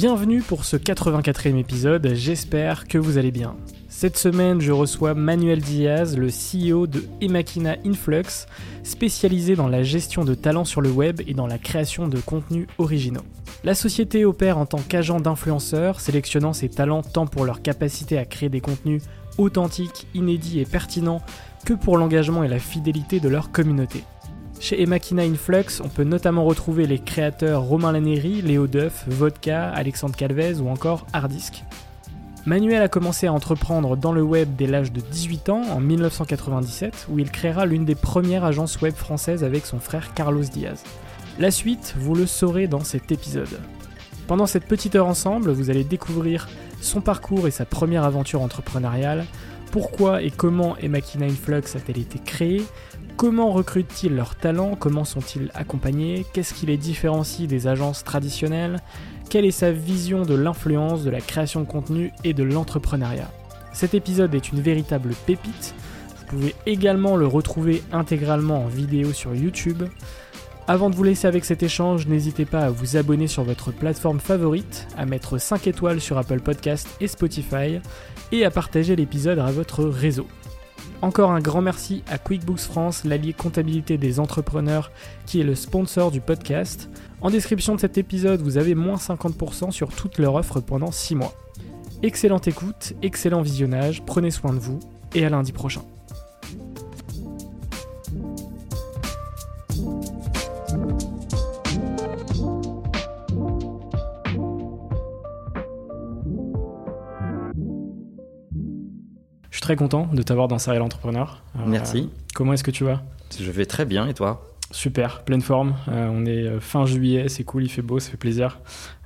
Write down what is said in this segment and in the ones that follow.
Bienvenue pour ce 84e épisode, j'espère que vous allez bien. Cette semaine, je reçois Manuel Diaz, le CEO de Emakina Influx, spécialisé dans la gestion de talents sur le web et dans la création de contenus originaux. La société opère en tant qu'agent d'influenceurs, sélectionnant ses talents tant pour leur capacité à créer des contenus authentiques, inédits et pertinents que pour l'engagement et la fidélité de leur communauté. Chez Emakina Influx, on peut notamment retrouver les créateurs Romain Laneri, Léo Duff, Vodka, Alexandre Calvez ou encore Hardisk. Manuel a commencé à entreprendre dans le web dès l'âge de 18 ans, en 1997, où il créera l'une des premières agences web françaises avec son frère Carlos Diaz. La suite, vous le saurez dans cet épisode. Pendant cette petite heure ensemble, vous allez découvrir son parcours et sa première aventure entrepreneuriale, pourquoi et comment Emakina Influx a-t-elle été créée, comment recrutent-ils leurs talents, comment sont-ils accompagnés, qu'est-ce qui les différencie des agences traditionnelles, quelle est sa vision de l'influence, de la création de contenu et de l'entrepreneuriat? Cet épisode est une véritable pépite. Vous pouvez également le retrouver intégralement en vidéo sur YouTube. Avant de vous laisser avec cet échange, n'hésitez pas à vous abonner sur votre plateforme favorite, à mettre 5 étoiles sur Apple Podcast et Spotify, et à partager l'épisode à votre réseau. Encore un grand merci à QuickBooks France, l'allié comptabilité des entrepreneurs, qui est le sponsor du podcast. En description de cet épisode, vous avez moins 50% sur toute leur offre pendant 6 mois. Excellente écoute, excellent visionnage, prenez soin de vous, et à lundi prochain. Suis très content de t'avoir dans Serial Entrepreneur. Euh, Merci. comment est-ce que tu vas? Je vais très bien et toi? Super, pleine forme. Euh, on est euh, fin juillet, c'est cool, il fait beau, ça fait plaisir.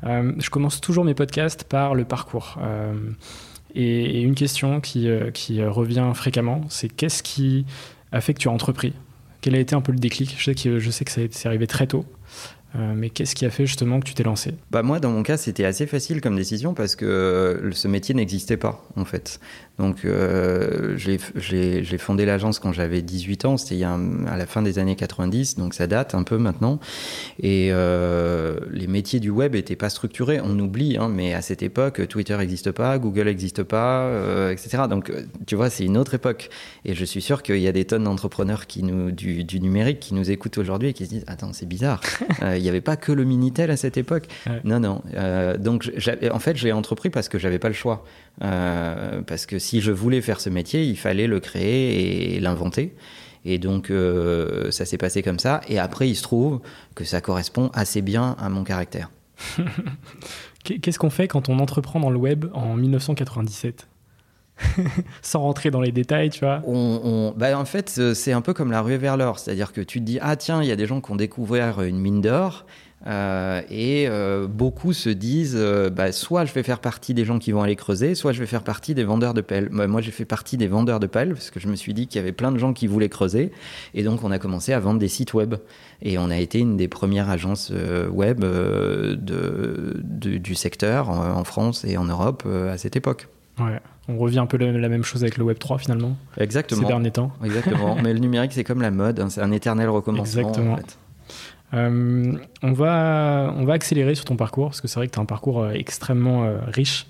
je commence toujours mes podcasts par le parcours. Et, et, une question qui, qui revient fréquemment, c'est qu'est-ce qui a fait que tu as entrepris? Quel a été un peu le déclic? Je sais, que, je sais que ça c'est arrivé très tôt. mais qu'est-ce qui a fait justement que tu t'es lancé? Bah moi, dans mon cas, c'était assez facile comme décision parce que ce métier n'existait pas en fait. Donc, euh, j'ai fondé l'agence quand j'avais 18 ans, c'était à la fin des années 90, donc ça date un peu maintenant. Et euh, les métiers du web n'étaient pas structurés, on oublie, hein, mais à cette époque, Twitter n'existe pas, Google n'existe pas, euh, etc. Donc, tu vois, c'est une autre époque. Et je suis sûr qu'il y a des tonnes d'entrepreneurs qui nous, du, du, numérique qui nous écoutent aujourd'hui et qui se disent Attends, c'est bizarre, il n'y avait pas que le Minitel à cette époque. Ouais. Non, non. donc, en fait, j'ai entrepris parce que j'avais pas le choix. Parce que si je voulais faire ce métier, il fallait le créer et l'inventer. Et donc, euh, ça s'est passé comme ça. Et après, il se trouve que ça correspond assez bien à mon caractère. Qu'est-ce qu'on fait quand on entreprend dans le web en 1997 sans rentrer dans les détails, tu vois on, bah, En fait, c'est un peu comme la rue vers l'or. C'est-à-dire que tu te dis, ah tiens, il y a des gens qui ont découvert une mine d'or. Euh, et euh, beaucoup se disent, euh, bah, soit je vais faire partie des gens qui vont aller creuser, soit je vais faire partie des vendeurs de pelles. Bah, moi, j'ai fait partie des vendeurs de pelles parce que je me suis dit qu'il y avait plein de gens qui voulaient creuser. Et donc, on a commencé à vendre des sites web. Et on a été une des premières agences web de, du secteur en France et en Europe à cette époque. Ouais. On revient un peu la, la, même chose avec le Web 3 finalement. Exactement. Ces derniers temps. Exactement. Mais le numérique, c'est comme la mode, hein, c'est un éternel recommencement. Exactement. Euh, on, va, on va accélérer sur ton parcours, parce que c'est vrai que tu as un parcours euh, extrêmement euh, riche,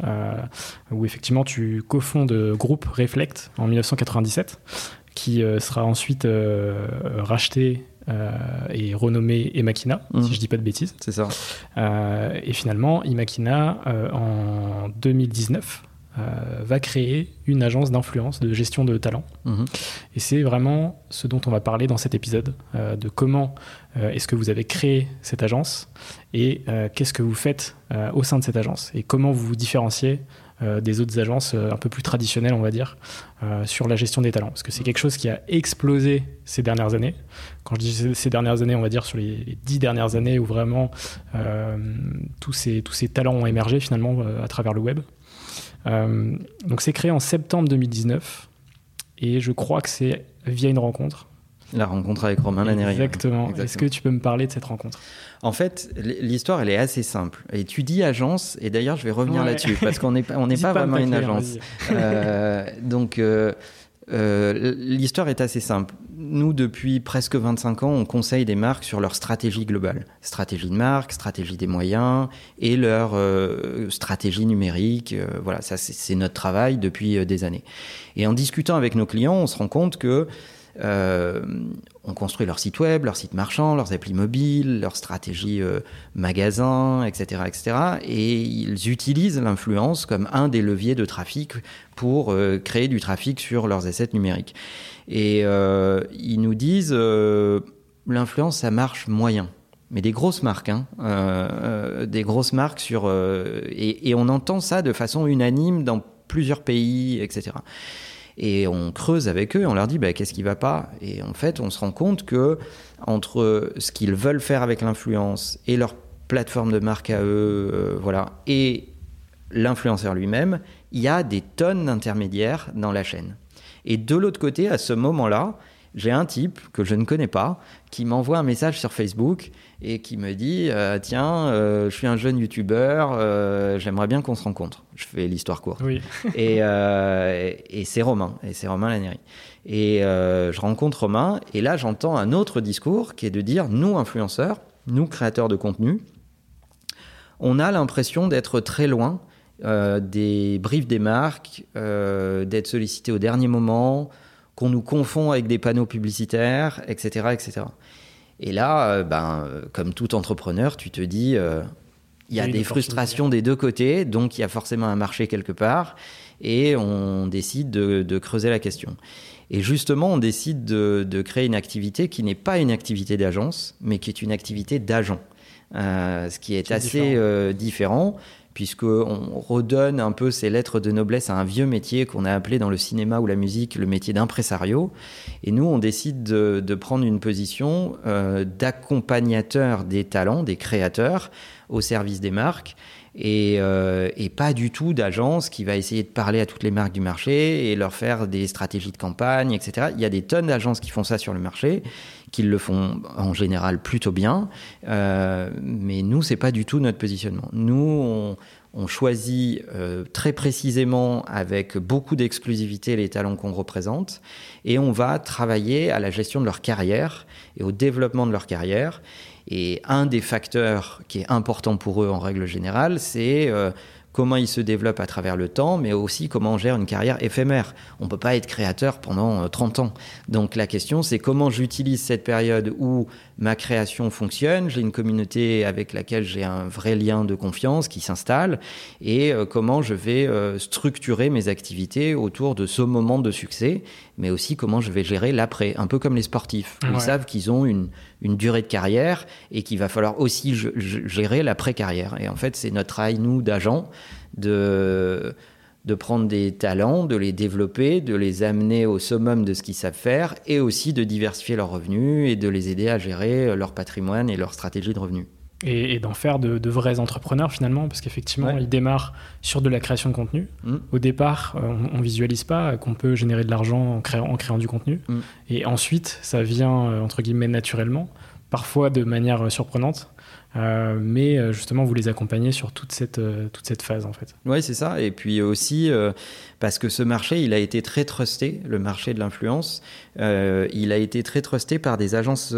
où effectivement tu cofondes groupe Reflect en 1997, qui sera ensuite racheté et renommé Emakina, si mhm. je dis pas de bêtises. C'est ça. et finalement, Emakina, en 2019, euh, va créer une agence d'influence, de gestion de talent. Mhm. Et c'est vraiment ce dont on va parler dans cet épisode, euh, de comment euh, est-ce que vous avez créé cette agence et qu'est-ce que vous faites au sein de cette agence et comment vous vous différenciez des autres agences un peu plus traditionnelles, on va dire, sur la gestion des talents. Parce que c'est quelque chose qui a explosé ces dernières années. Quand je dis ces dernières années, on va dire sur les, dix dernières années où vraiment tous, ces, tous ces talents ont émergé finalement à travers le web. Euh, donc c'est créé en septembre 2019 et je crois que c'est via une rencontre. La rencontre avec Romain Lannéry. Exactement. Est-ce que tu peux me parler de cette rencontre? En fait, l'histoire, elle est assez simple. Et tu dis agence, et d'ailleurs, je vais revenir là-dessus, parce qu'on n'est on pas, vraiment une agence. Euh, donc, euh, euh, l'histoire est assez simple. Nous, depuis presque 25 ans, on conseille des marques sur leur stratégie globale. Stratégie de marque, stratégie des moyens et leur euh, stratégie numérique. Euh, voilà, ça c'est notre travail depuis des années. Et en discutant avec nos clients, on se rend compte que euh, on construit leur site web, leur site marchand, leurs applis mobiles, leur stratégie euh, magasin, etc., etc. Et ils utilisent l'influence comme un des leviers de trafic pour euh, créer du trafic sur leurs assets numériques. Et ils nous disent l'influence, ça marche moyen mais des grosses marques, hein, des grosses marques sur et, on entend ça de façon unanime dans plusieurs pays, etc. Et on creuse avec eux, on leur dit bah, qu'est-ce qui va pas? Et en fait, on se rend compte que entre ce qu'ils veulent faire avec l'influence et leur plateforme de marque à eux, euh, voilà, et l'influenceur lui-même, il y a des tonnes d'intermédiaires dans la chaîne. Et de l'autre côté, à ce moment-là, j'ai un type que je ne connais pas qui m'envoie un message sur Facebook et qui me dit euh, Tiens, euh, je suis un jeune youtubeur, euh, j'aimerais bien qu'on se rencontre. Je fais l'histoire courte. Oui. et, et c'est Romain, et c'est Romain Lanieri. Et je rencontre Romain, et là j'entends un autre discours qui est de dire Nous, influenceurs, nous, créateurs de contenu, on a l'impression d'être très loin des briefs des marques, d'être sollicité au dernier moment qu'on nous confond avec des panneaux publicitaires, etc. etc. Et là, euh, ben, comme tout entrepreneur, tu te dis, euh, il y a des frustrations des deux côtés, donc il y a forcément un marché quelque part, et on décide de, creuser la question. Et justement, on décide de, créer une activité qui n'est pas une activité d'agence, mais qui est une activité d'agent. Euh, ce qui est, assez différent puisqu'on redonne un peu ces lettres de noblesse à un vieux métier qu'on a appelé dans le cinéma ou la musique le métier d'impresario. Et nous, on décide de, prendre une position euh, d'accompagnateur des talents, des créateurs, au service des marques. Euh, et, pas du tout d'agence qui va essayer de parler à toutes les marques du marché et leur faire des stratégies de campagne, etc. Il y a des tonnes d'agences qui font ça sur le marché, qui le font en général plutôt bien, euh, mais nous, c'est pas du tout notre positionnement. Nous, on, choisit euh, très précisément, avec beaucoup d'exclusivité, les talents qu'on représente, et on va travailler à la gestion de leur carrière et au développement de leur carrière. Et un des facteurs qui est important pour eux en règle générale, c'est euh, comment ils se développent à travers le temps, mais aussi comment on gère une carrière éphémère. On ne peut pas être créateur pendant 30 euh, ans. Donc la question, c'est comment j'utilise cette période où ma création fonctionne, j'ai une communauté avec laquelle j'ai un vrai lien de confiance qui s'installe, et euh, comment je vais euh, structurer mes activités autour de ce moment de succès, mais aussi comment je vais gérer l'après, un peu comme les sportifs. Ils savent qu'ils ont une, une durée de carrière et qu'il va falloir aussi gérer l'après-carrière. Et en fait, c'est notre travail, nous, d'agents, de de prendre des talents, de les développer, de les amener au summum de ce qu'ils savent faire, et aussi de diversifier leurs revenus et de les aider à gérer leur patrimoine et leur stratégie de revenus et, d'en faire de, vrais entrepreneurs finalement, parce qu'effectivement, ils démarrent sur de la création de contenu. Mm. Au départ, euh, on, ne visualise pas qu'on peut générer de l'argent en créant, en créant, du contenu. Mm. Et ensuite, ça vient, euh, entre guillemets, naturellement, parfois de manière euh, mais justement, vous les accompagnez sur toute cette, toute cette phase en fait. Oui, c'est ça. Et puis aussi, parce que ce marché, il a été très trusté, le marché de l'influence. il a été très trusté par des agences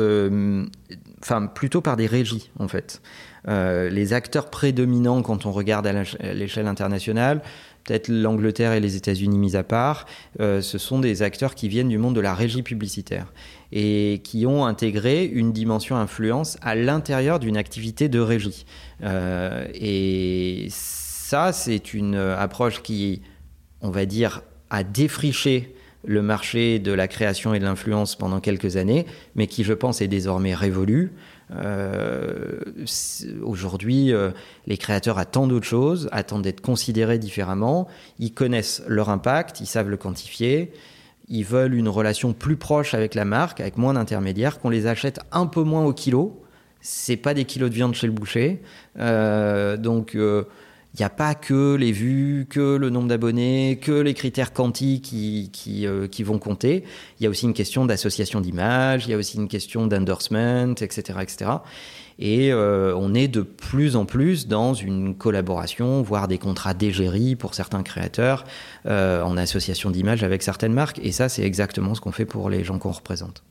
enfin plutôt par des régies en fait. Euh, les acteurs prédominants quand on regarde à l'échelle internationale, peut-être l'Angleterre et les États-Unis mis à part, euh, ce sont des acteurs qui viennent du monde de la régie publicitaire et qui ont intégré une dimension influence à l'intérieur d'une activité de régie. Euh, et ça, c'est une approche qui, on va dire, a défriché le marché de la création et de l'influence pendant quelques années, mais qui, je pense, est désormais révolu. Euh, aujourd'hui, euh, les créateurs attendent d'autres choses, attendent d'être considérés différemment. Ils connaissent leur impact, ils savent le quantifier. Ils veulent une relation plus proche avec la marque, avec moins d'intermédiaires, qu'on les achète un peu moins au kilo. C'est pas des kilos de viande chez le boucher. Euh, donc il n'y a pas que les vues, que le nombre d'abonnés, que les critères quanti euh, qui vont compter. Il y a aussi une question d'association d'images, il y a aussi une question d'endorsement, etc., etc. Et euh, on est de plus en plus dans une collaboration, voire des contrats d'égérie pour certains créateurs, euh, en association d'images avec certaines marques. Et ça, c'est exactement ce qu'on fait pour les gens qu'on représente.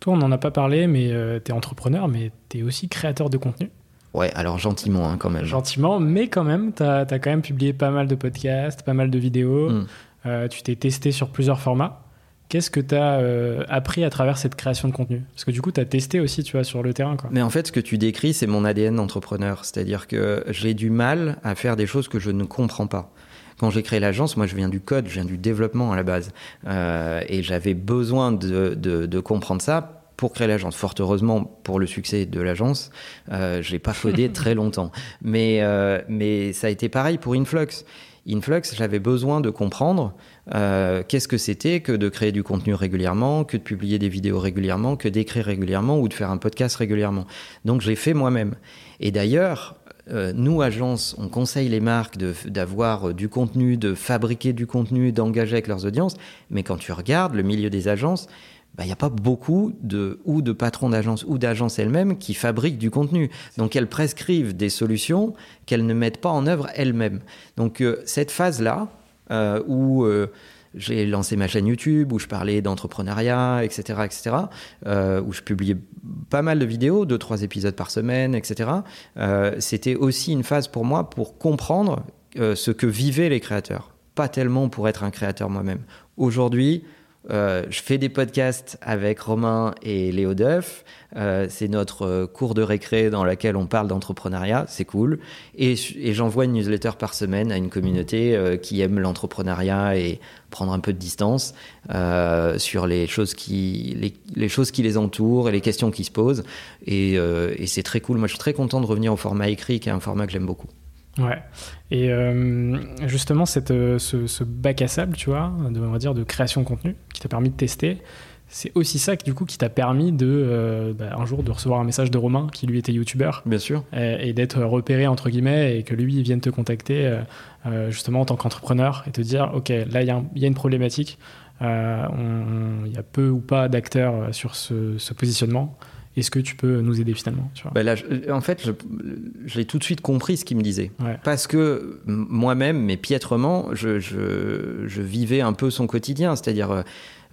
Toi, on n'en a pas parlé, mais tu es entrepreneur, mais tu es aussi créateur de contenu. Ouais, alors gentiment hein, quand même. Gentiment, mais quand même, tu as, quand même publié pas mal de podcasts, pas mal de vidéos. Hmm. Euh, tu t'es testé sur plusieurs formats. Qu'est-ce que tu as euh, appris à travers cette création de contenu? Parce que du coup, tu as testé aussi, tu vois, sur le terrain. Quoi. Mais en fait, ce que tu décris, c'est mon ADN d'entrepreneur. C'est-à-dire que j'ai du mal à faire des choses que je ne comprends pas. Quand j'ai créé l'agence, moi, je viens du code, je viens du développement à la base. Euh, et j'avais besoin de, de, de comprendre ça pour créer l'agence. Fort heureusement pour le succès de l'agence, euh, je n'ai pas codé très longtemps. Mais, euh, mais ça a été pareil pour Influx. Influx, j'avais besoin de comprendre euh, qu'est-ce que c'était que de créer du contenu régulièrement, que de publier des vidéos régulièrement, que d'écrire régulièrement ou de faire un podcast régulièrement. Donc j'ai fait moi-même. Et d'ailleurs, nous, agences, on conseille les marques d'avoir du contenu, de fabriquer du contenu, d'engager avec leurs audiences. Mais quand tu regardes le milieu des agences, il bah, n'y a pas beaucoup de, ou de patrons d'agence ou d'agences elles-mêmes qui fabriquent du contenu. Donc elles prescrivent des solutions qu'elles ne mettent pas en œuvre elles-mêmes. Donc euh, cette phase-là, euh, où euh, j'ai lancé ma chaîne YouTube, où je parlais d'entrepreneuriat, etc., etc., où je publiais pas mal de vidéos, deux, trois épisodes par semaine, etc., c'était aussi une phase pour moi pour comprendre ce que vivaient les créateurs. Pas tellement pour être un créateur moi-même. Aujourd'hui, euh, je fais des podcasts avec Romain et Léo Duff. Euh, c'est notre euh, cours de récré dans laquelle on parle d'entrepreneuriat. C'est cool. Et, j'envoie une newsletter par semaine à une communauté qui aime l'entrepreneuriat et prendre un peu de distance sur les choses, qui, les, entourent et les questions qui se posent. Et, et c'est très cool. Moi, je suis très content de revenir au format écrit, qui est un format que j'aime beaucoup. Ouais. Et euh, justement, cette, euh, ce, bac à sable, tu vois, de, on va dire, de création de contenu, qui t'a permis de tester, c'est aussi ça du coup qui t'a permis de euh, bah, un jour de recevoir un message de Romain qui lui était youtubeur. Bien sûr. Et, d'être repéré entre guillemets et que lui vienne te contacter justement en tant qu'entrepreneur et te dire ok là il y, y, a une problématique il y a peu ou pas d'acteurs sur ce, ce positionnement est-ce que tu peux nous aider finalement bah là, En fait, j'ai tout de suite compris ce qu'il me disait. Parce que moi-même, mais piètrement, je, je, vivais un peu son quotidien. C'est-à-dire, euh,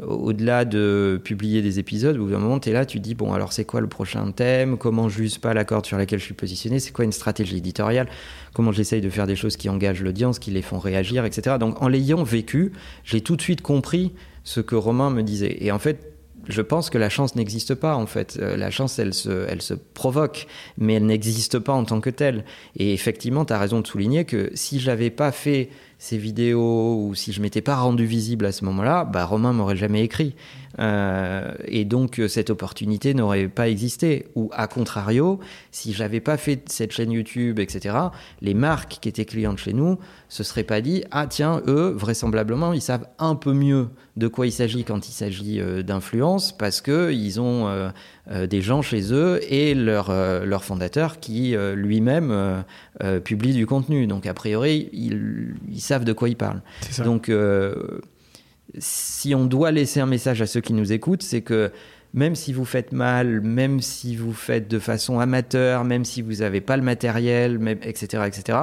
au-delà de publier des épisodes, où à un moment, tu es là, tu dis, bon, alors c'est quoi le prochain thème? Comment je n'use pas la corde sur laquelle je suis positionné? C'est quoi une stratégie éditoriale? Comment j'essaye de faire des choses qui engagent l'audience, qui les font réagir, etc. Donc, en l'ayant vécu, j'ai tout de suite compris ce que Romain me disait. Et en fait, je pense que la chance n'existe pas en fait. Euh, la chance, elle se, elle se provoque, mais elle n'existe pas en tant que telle. Et effectivement, tu as raison de souligner que si j'avais pas fait ces vidéos ou si je m'étais pas rendu visible à ce moment-là, bah Romain m'aurait jamais écrit. Euh, et donc cette opportunité n'aurait pas existé. Ou à contrario, si j'avais pas fait cette chaîne YouTube, etc., les marques qui étaient clientes chez nous se seraient pas dit ah tiens eux vraisemblablement ils savent un peu mieux de quoi il s'agit quand il s'agit euh, d'influence parce que ils ont euh, des gens chez eux et leur leur fondateur qui lui-même publie du contenu. Donc a priori ils, ils savent de quoi ils parlent. Donc si on doit laisser un message à ceux qui nous écoutent, c'est que même si vous faites mal, même si vous faites de façon amateur, même si vous n'avez pas le matériel, etc., etc.,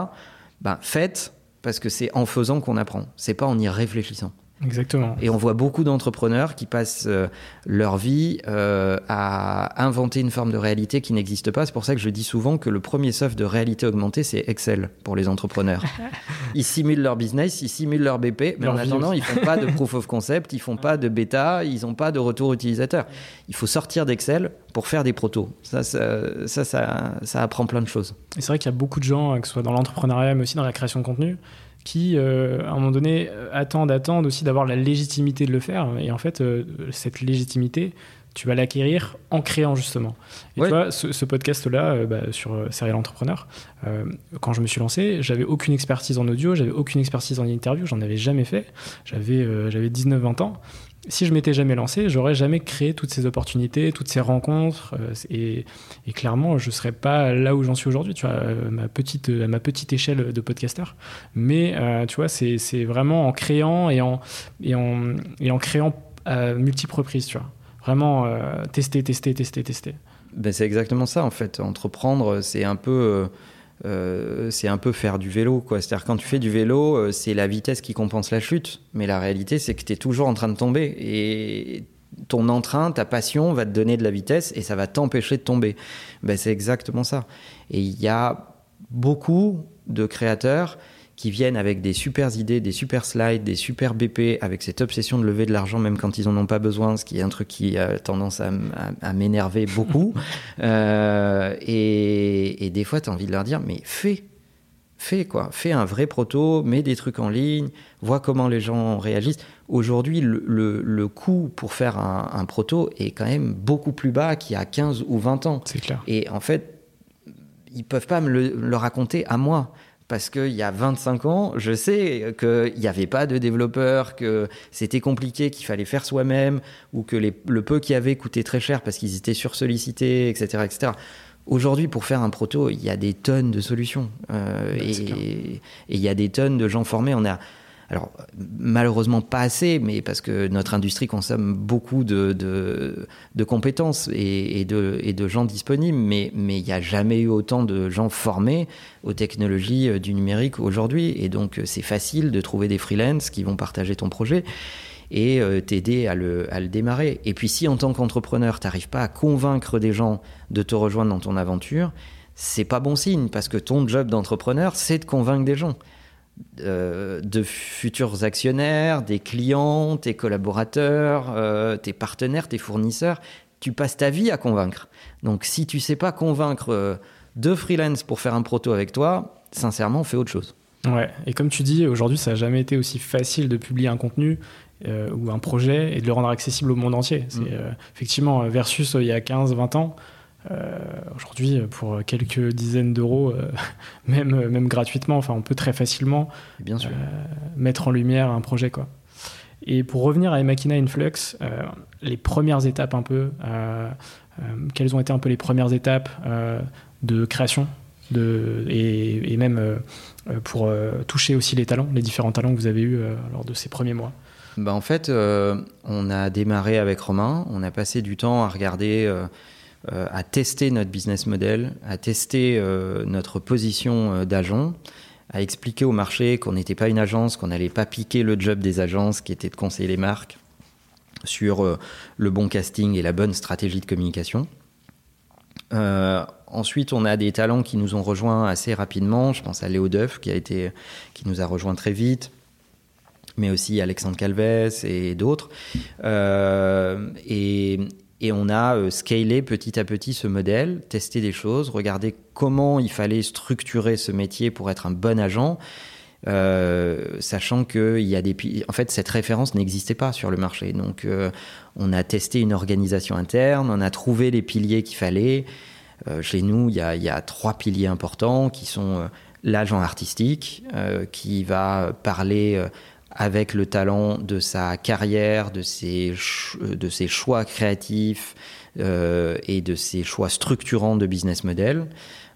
ben faites parce que c'est en faisant qu'on apprend. C'est pas en y réfléchissant. Exactement. Et on voit beaucoup d'entrepreneurs qui passent euh, leur vie euh, à inventer une forme de réalité qui n'existe pas. C'est pour ça que je dis souvent que le premier soft de réalité augmentée, c'est Excel pour les entrepreneurs. ils simulent leur business, ils simulent leur BP, mais en attendant, ils font pas de proof of concept, ils font pas de bêta, ils n'ont pas de retour utilisateur. Il faut sortir d'Excel pour faire des protos. Ça ça, ça, ça, apprend plein de choses. Et c'est vrai qu'il y a beaucoup de gens, que ce soit dans l'entrepreneuriat, mais aussi dans la création de contenu, qui, euh, à un moment donné, euh, attendent, attendent aussi d'avoir la légitimité de le faire. Et en fait, euh, cette légitimité, tu vas l'acquérir en créant justement. Et tu vois, ce, podcast-là bah, sur Serial Entrepreneur, quand je me suis lancé, j'avais aucune expertise en audio, j'avais aucune expertise en interview, j'en avais jamais fait. J'avais j'avais 19-20 ans si je m'étais jamais lancé, j'aurais jamais créé toutes ces opportunités, toutes ces rencontres, euh, et, clairement, je serais pas là où j'en suis aujourd'hui, tu vois, euh, ma petite, à ma petite échelle de podcasteur. Mais euh, tu vois, c'est vraiment en créant et en, et en, et en créant à multiples reprises, tu vois. Vraiment tester, tester, tester, tester. Ben c'est exactement ça, en fait. Entreprendre, c'est un peu euh, c'est un peu faire du vélo. C'est-à-dire quand tu fais du vélo, euh, c'est la vitesse qui compense la chute. Mais la réalité, c'est que tu es toujours en train de tomber. Et ton entrain, ta passion va te donner de la vitesse et ça va t'empêcher de tomber. Ben, c'est exactement ça. Et il y a beaucoup de créateurs qui viennent avec des super idées, des super slides, des super BP, avec cette obsession de lever de l'argent même quand ils en ont pas besoin, ce qui est un truc qui a tendance à, m'énerver beaucoup. Euh, et, des fois, tu as envie de leur dire, mais fais, fais quoi, fais un vrai proto, mets des trucs en ligne, vois comment les gens réagissent. Aujourd'hui, le, coût pour faire un, proto est quand même beaucoup plus bas qu'il y a 15 ou 20 ans. C'est clair. Et en fait, ils peuvent pas me le raconter à moi parce qu'il y a 25 ans, je sais qu'il n'y avait pas de développeurs, que c'était compliqué, qu'il fallait faire soi-même, ou que le peu qu'il y avait coûtait très cher parce qu'ils étaient sursollicités, etc. etc. Aujourd'hui, pour faire un proto, il y a des tonnes de solutions. Euh, et il y a des tonnes de gens formés. On a alors malheureusement pas assez, mais parce que notre industrie consomme beaucoup de, de, compétences et, de, et, de, gens disponibles, mais il n'y a jamais eu autant de gens formés aux technologies euh, du numérique aujourd'hui. Et donc euh, c'est facile de trouver des freelances qui vont partager ton projet et euh, t'aider à le, à le, démarrer. Et puis si en tant qu'entrepreneur, tu n'arrives pas à convaincre des gens de te rejoindre dans ton aventure, c'est pas bon signe parce que ton job d'entrepreneur, c'est de convaincre des gens. Euh, de futurs actionnaires, des clients, tes collaborateurs, euh, tes partenaires, tes fournisseurs. Tu passes ta vie à convaincre. Donc si tu sais pas convaincre euh, deux freelance pour faire un proto avec toi, sincèrement, fais autre chose. Ouais, et comme tu dis, aujourd'hui, ça n'a jamais été aussi facile de publier un contenu ou un projet et de le rendre accessible au monde entier. C'est mm. effectivement versus il y a 15-20 ans. Euh, aujourd'hui, pour quelques dizaines d'euros, euh, même, même gratuitement, enfin, on peut très facilement Bien sûr. Euh, mettre en lumière un projet. Quoi. Et pour revenir à Emakina Influx, les premières étapes un peu, quelles ont été un peu les premières étapes de création de, et, et même pour toucher aussi les talents, les différents talents que vous avez eus lors de ces premiers mois? Bah En fait, on a démarré avec Romain, on a passé du temps à regarder à tester notre business model, à tester euh, notre position euh, d'agent, à expliquer au marché qu'on n'était pas une agence, qu'on n'allait pas piquer le job des agences qui était de conseiller les marques sur le bon casting et la bonne stratégie de communication. ensuite, on a des talents qui nous ont rejoints assez rapidement. Je pense à Léo Duff qui a été, qui nous a rejoints très vite, mais aussi Alexandre Calves et d'autres. et, et on a euh, scalé petit à petit ce modèle, testé des choses, regardé comment il fallait structurer ce métier pour être un bon agent. sachant que il y a des, en fait, cette référence n'existait pas sur le marché. Donc, on a testé une organisation interne, on a trouvé les piliers qu'il fallait. chez nous, il y, a, trois piliers importants qui sont l'agent artistique, qui va parler avec le talent de sa carrière, de ses, ses choix créatifs euh, et de ses choix structurants de business model.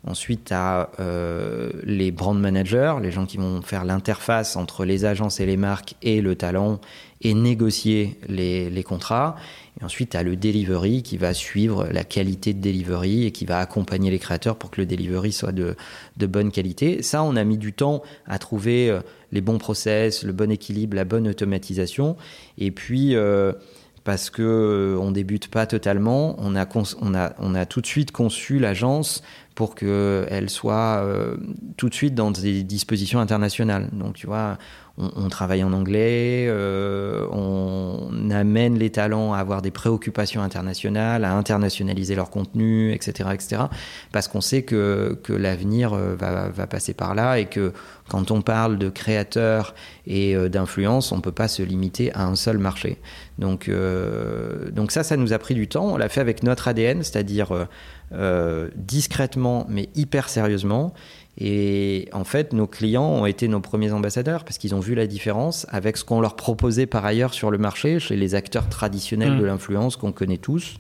Ensuite, à euh, les brand managers, les gens qui vont faire l'interface entre les agences et les marques et le talent et négocier les, contrats. Et ensuite, as le delivery qui va suivre la qualité de delivery et qui va accompagner les créateurs pour que le delivery soit de, bonne qualité. Ça, on a mis du temps à trouver euh, les bons process, le bon équilibre, la bonne automatisation. Et puis, euh, parce que euh, on débute pas totalement, on a, tout de suite conçu l'agence pour qu'elle soit euh, tout de suite dans des dispositions internationales. Donc, tu vois, on, travaille en anglais, euh, on amène les talents à avoir des préoccupations internationales, à internationaliser leur contenu, etc., etc. Parce qu'on sait que, que l'avenir euh, va, va, passer par là et que quand on parle de créateurs et euh, d'influence, on ne peut pas se limiter à un seul marché. Donc, donc ça, ça nous a pris du temps. On l'a fait avec notre ADN, c'est-à-dire discrètement mais hyper sérieusement. Et en fait, nos clients ont été nos premiers ambassadeurs parce qu'ils ont vu la différence avec ce qu'on leur proposait par ailleurs sur le marché, chez les acteurs traditionnels mmh. de l'influence qu'on connaît tous.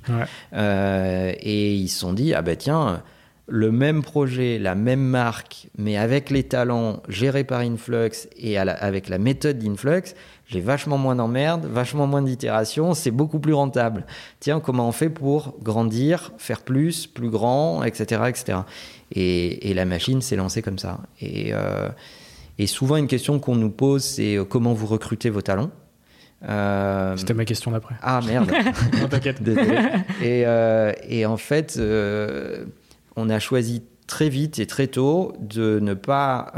Euh, et ils se sont dit, ah ben tiens, le même projet, la même marque, mais avec les talents gérés par Influx et avec la méthode d'Influx, j'ai vachement moins d'emmerdes, vachement moins d'itérations, c'est beaucoup plus rentable. Tiens, comment on fait pour grandir, faire plus, plus grand, etc. etc. Et, la machine s'est lancée comme ça. Euh, et, souvent, une question qu'on nous pose, c'est euh, comment vous recrutez vos talents? Euh, C'était ma question d'après. Ah merde. non, t'inquiète. Et, et, en fait, on a choisi très vite et très tôt de ne pas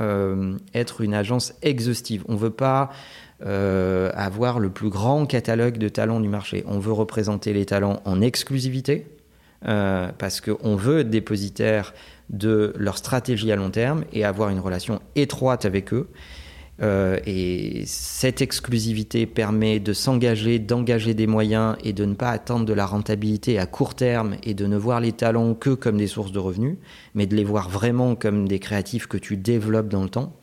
être une agence exhaustive. On ne veut pas avoir le plus grand catalogue de talents du marché. On veut représenter les talents en exclusivité. parce qu'on veut être dépositaire de leur stratégie à long terme et avoir une relation étroite avec eux. Euh, et cette exclusivité permet de s'engager, d'engager des moyens et de ne pas attendre de la rentabilité à court terme et de ne voir les talents que comme des sources de revenus, mais de les voir vraiment comme des créatifs que tu développes dans le temps.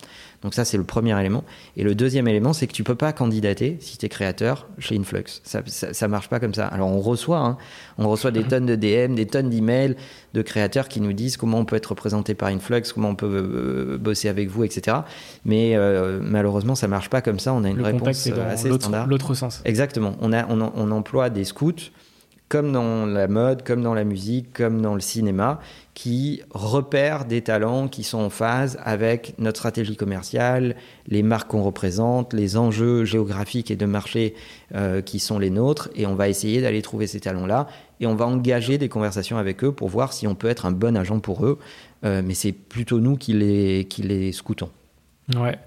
Donc ça, c'est le premier élément. Et le deuxième élément, c'est que tu peux pas candidater si tu es créateur chez Influx. Ça, ça, marche pas comme ça. Alors on reçoit, hein, on reçoit des tonnes de DM, des tonnes d'emails de créateurs qui nous disent comment on peut être représenté par Influx, comment on peut euh, bosser avec vous, etc. Mais euh, malheureusement, ça marche pas comme ça. On a une réponse euh, assez standard. L'autre sens. Exactement. On, a, on, on emploie des scouts comme dans la mode, comme dans la musique, comme dans le cinéma, qui repèrent des talents qui sont en phase avec notre stratégie commerciale, les marques qu'on représente, les enjeux géographiques et de marché euh, qui sont les nôtres, et on va essayer d'aller trouver ces talents-là, et on va engager des conversations avec eux pour voir si on peut être un bon agent pour eux, euh, mais c'est plutôt nous qui les, qui les scoutons. Ouais.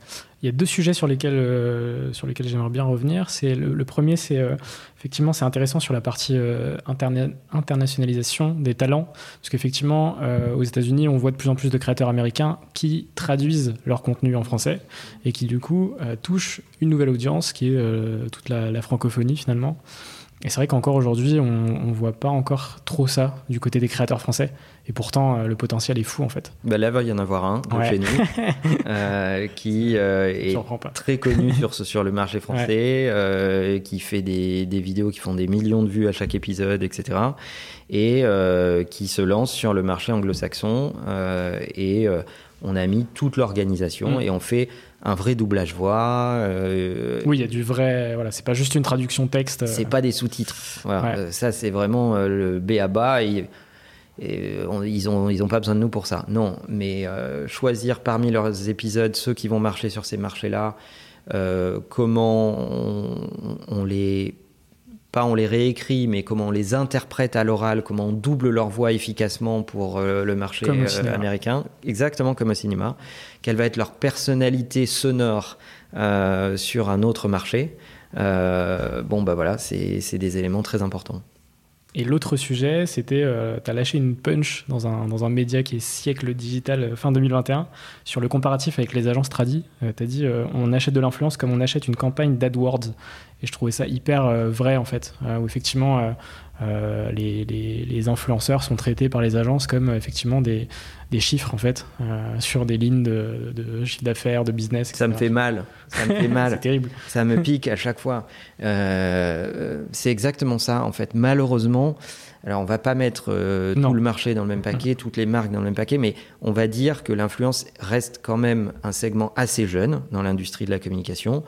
Il y a deux sujets sur lesquels, euh, sur lesquels j'aimerais bien revenir. C'est le, premier, c'est euh, effectivement c'est intéressant sur la partie euh, internationalisation des talents, parce qu'effectivement aux États-Unis, on voit de plus en plus de créateurs américains qui traduisent leur contenu en français et qui du coup touchent une nouvelle audience qui est toute la, la, francophonie finalement. Et c'est vrai qu'encore aujourd'hui, on ne voit pas encore trop ça du côté des créateurs français. Et pourtant, euh, le potentiel est fou en fait. Bah là, il va y en avoir un chez nous euh, qui euh, est très connu sur, sur le marché français, qui fait des, des, vidéos qui font des millions de vues à chaque épisode, etc. Et qui se lance sur le marché anglo-saxon. et on a mis toute l'organisation mm. et on fait un vrai doublage voix. Euh, oui, il y a du vrai. Voilà, c'est pas juste une traduction texte. C'est pas des sous-titres. Voilà, euh, ça, c'est vraiment euh, le B à bas. Et, ils ont ils ont pas besoin de nous pour ça. Non, mais choisir parmi leurs épisodes ceux qui vont marcher sur ces marchés-là, comment on, les pas on les réécrit, mais comment on les interprète à l'oral, comment on double leur voix efficacement pour le marché américain, exactement comme au cinéma quelle va être leur personnalité sonore euh, sur un autre marché. Euh, bon, bah voilà, c'est des éléments très importants. Et l'autre sujet, c'était, euh, tu as lâché une punch dans un, dans un média qui est siècle digital euh, fin 2021 sur le comparatif avec les agences tradi. Euh, tu as dit, on achète de l'influence comme on achète une campagne d'AdWords. Et je trouvais ça hyper vrai en fait, où effectivement les, les, les, influenceurs sont traités par les agences comme effectivement des, des chiffres en fait sur des lignes de, de chiffre d'affaires, de business. Ça me fait mal, ça me fait mal. C'est terrible. Ça me pique à chaque fois. c'est exactement ça en fait. Malheureusement alors on va pas mettre euh, tout le marché dans le même paquet, toutes les marques dans le même paquet, mais on va dire que l'influence reste quand même un segment assez jeune dans l'industrie de la communication.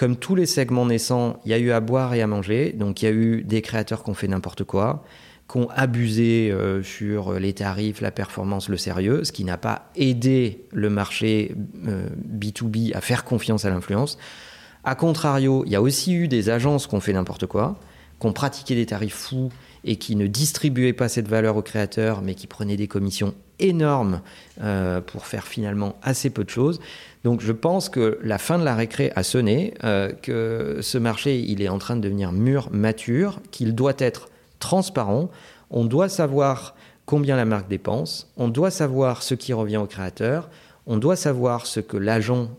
Comme tous les segments naissants, il y a eu à boire et à manger, donc il y a eu des créateurs qui ont fait n'importe quoi, qui ont abusé euh, sur les tarifs, la performance, le sérieux, ce qui n'a pas aidé le marché B2B euh, à faire confiance à l'influence. A contrario, il y a aussi eu des agences qui ont fait n'importe quoi, qui ont pratiqué des tarifs fous et qui ne distribuaient pas cette valeur aux créateurs, mais qui prenaient des commissions énormes euh, pour faire finalement assez peu de choses. Donc je pense que la fin de la récré a sonné, euh, que ce marché est en train de devenir mûr, mature, qu'il doit être transparent. On doit savoir combien la marque dépense, on doit savoir ce qui revient au créateur, on doit savoir ce que l'agent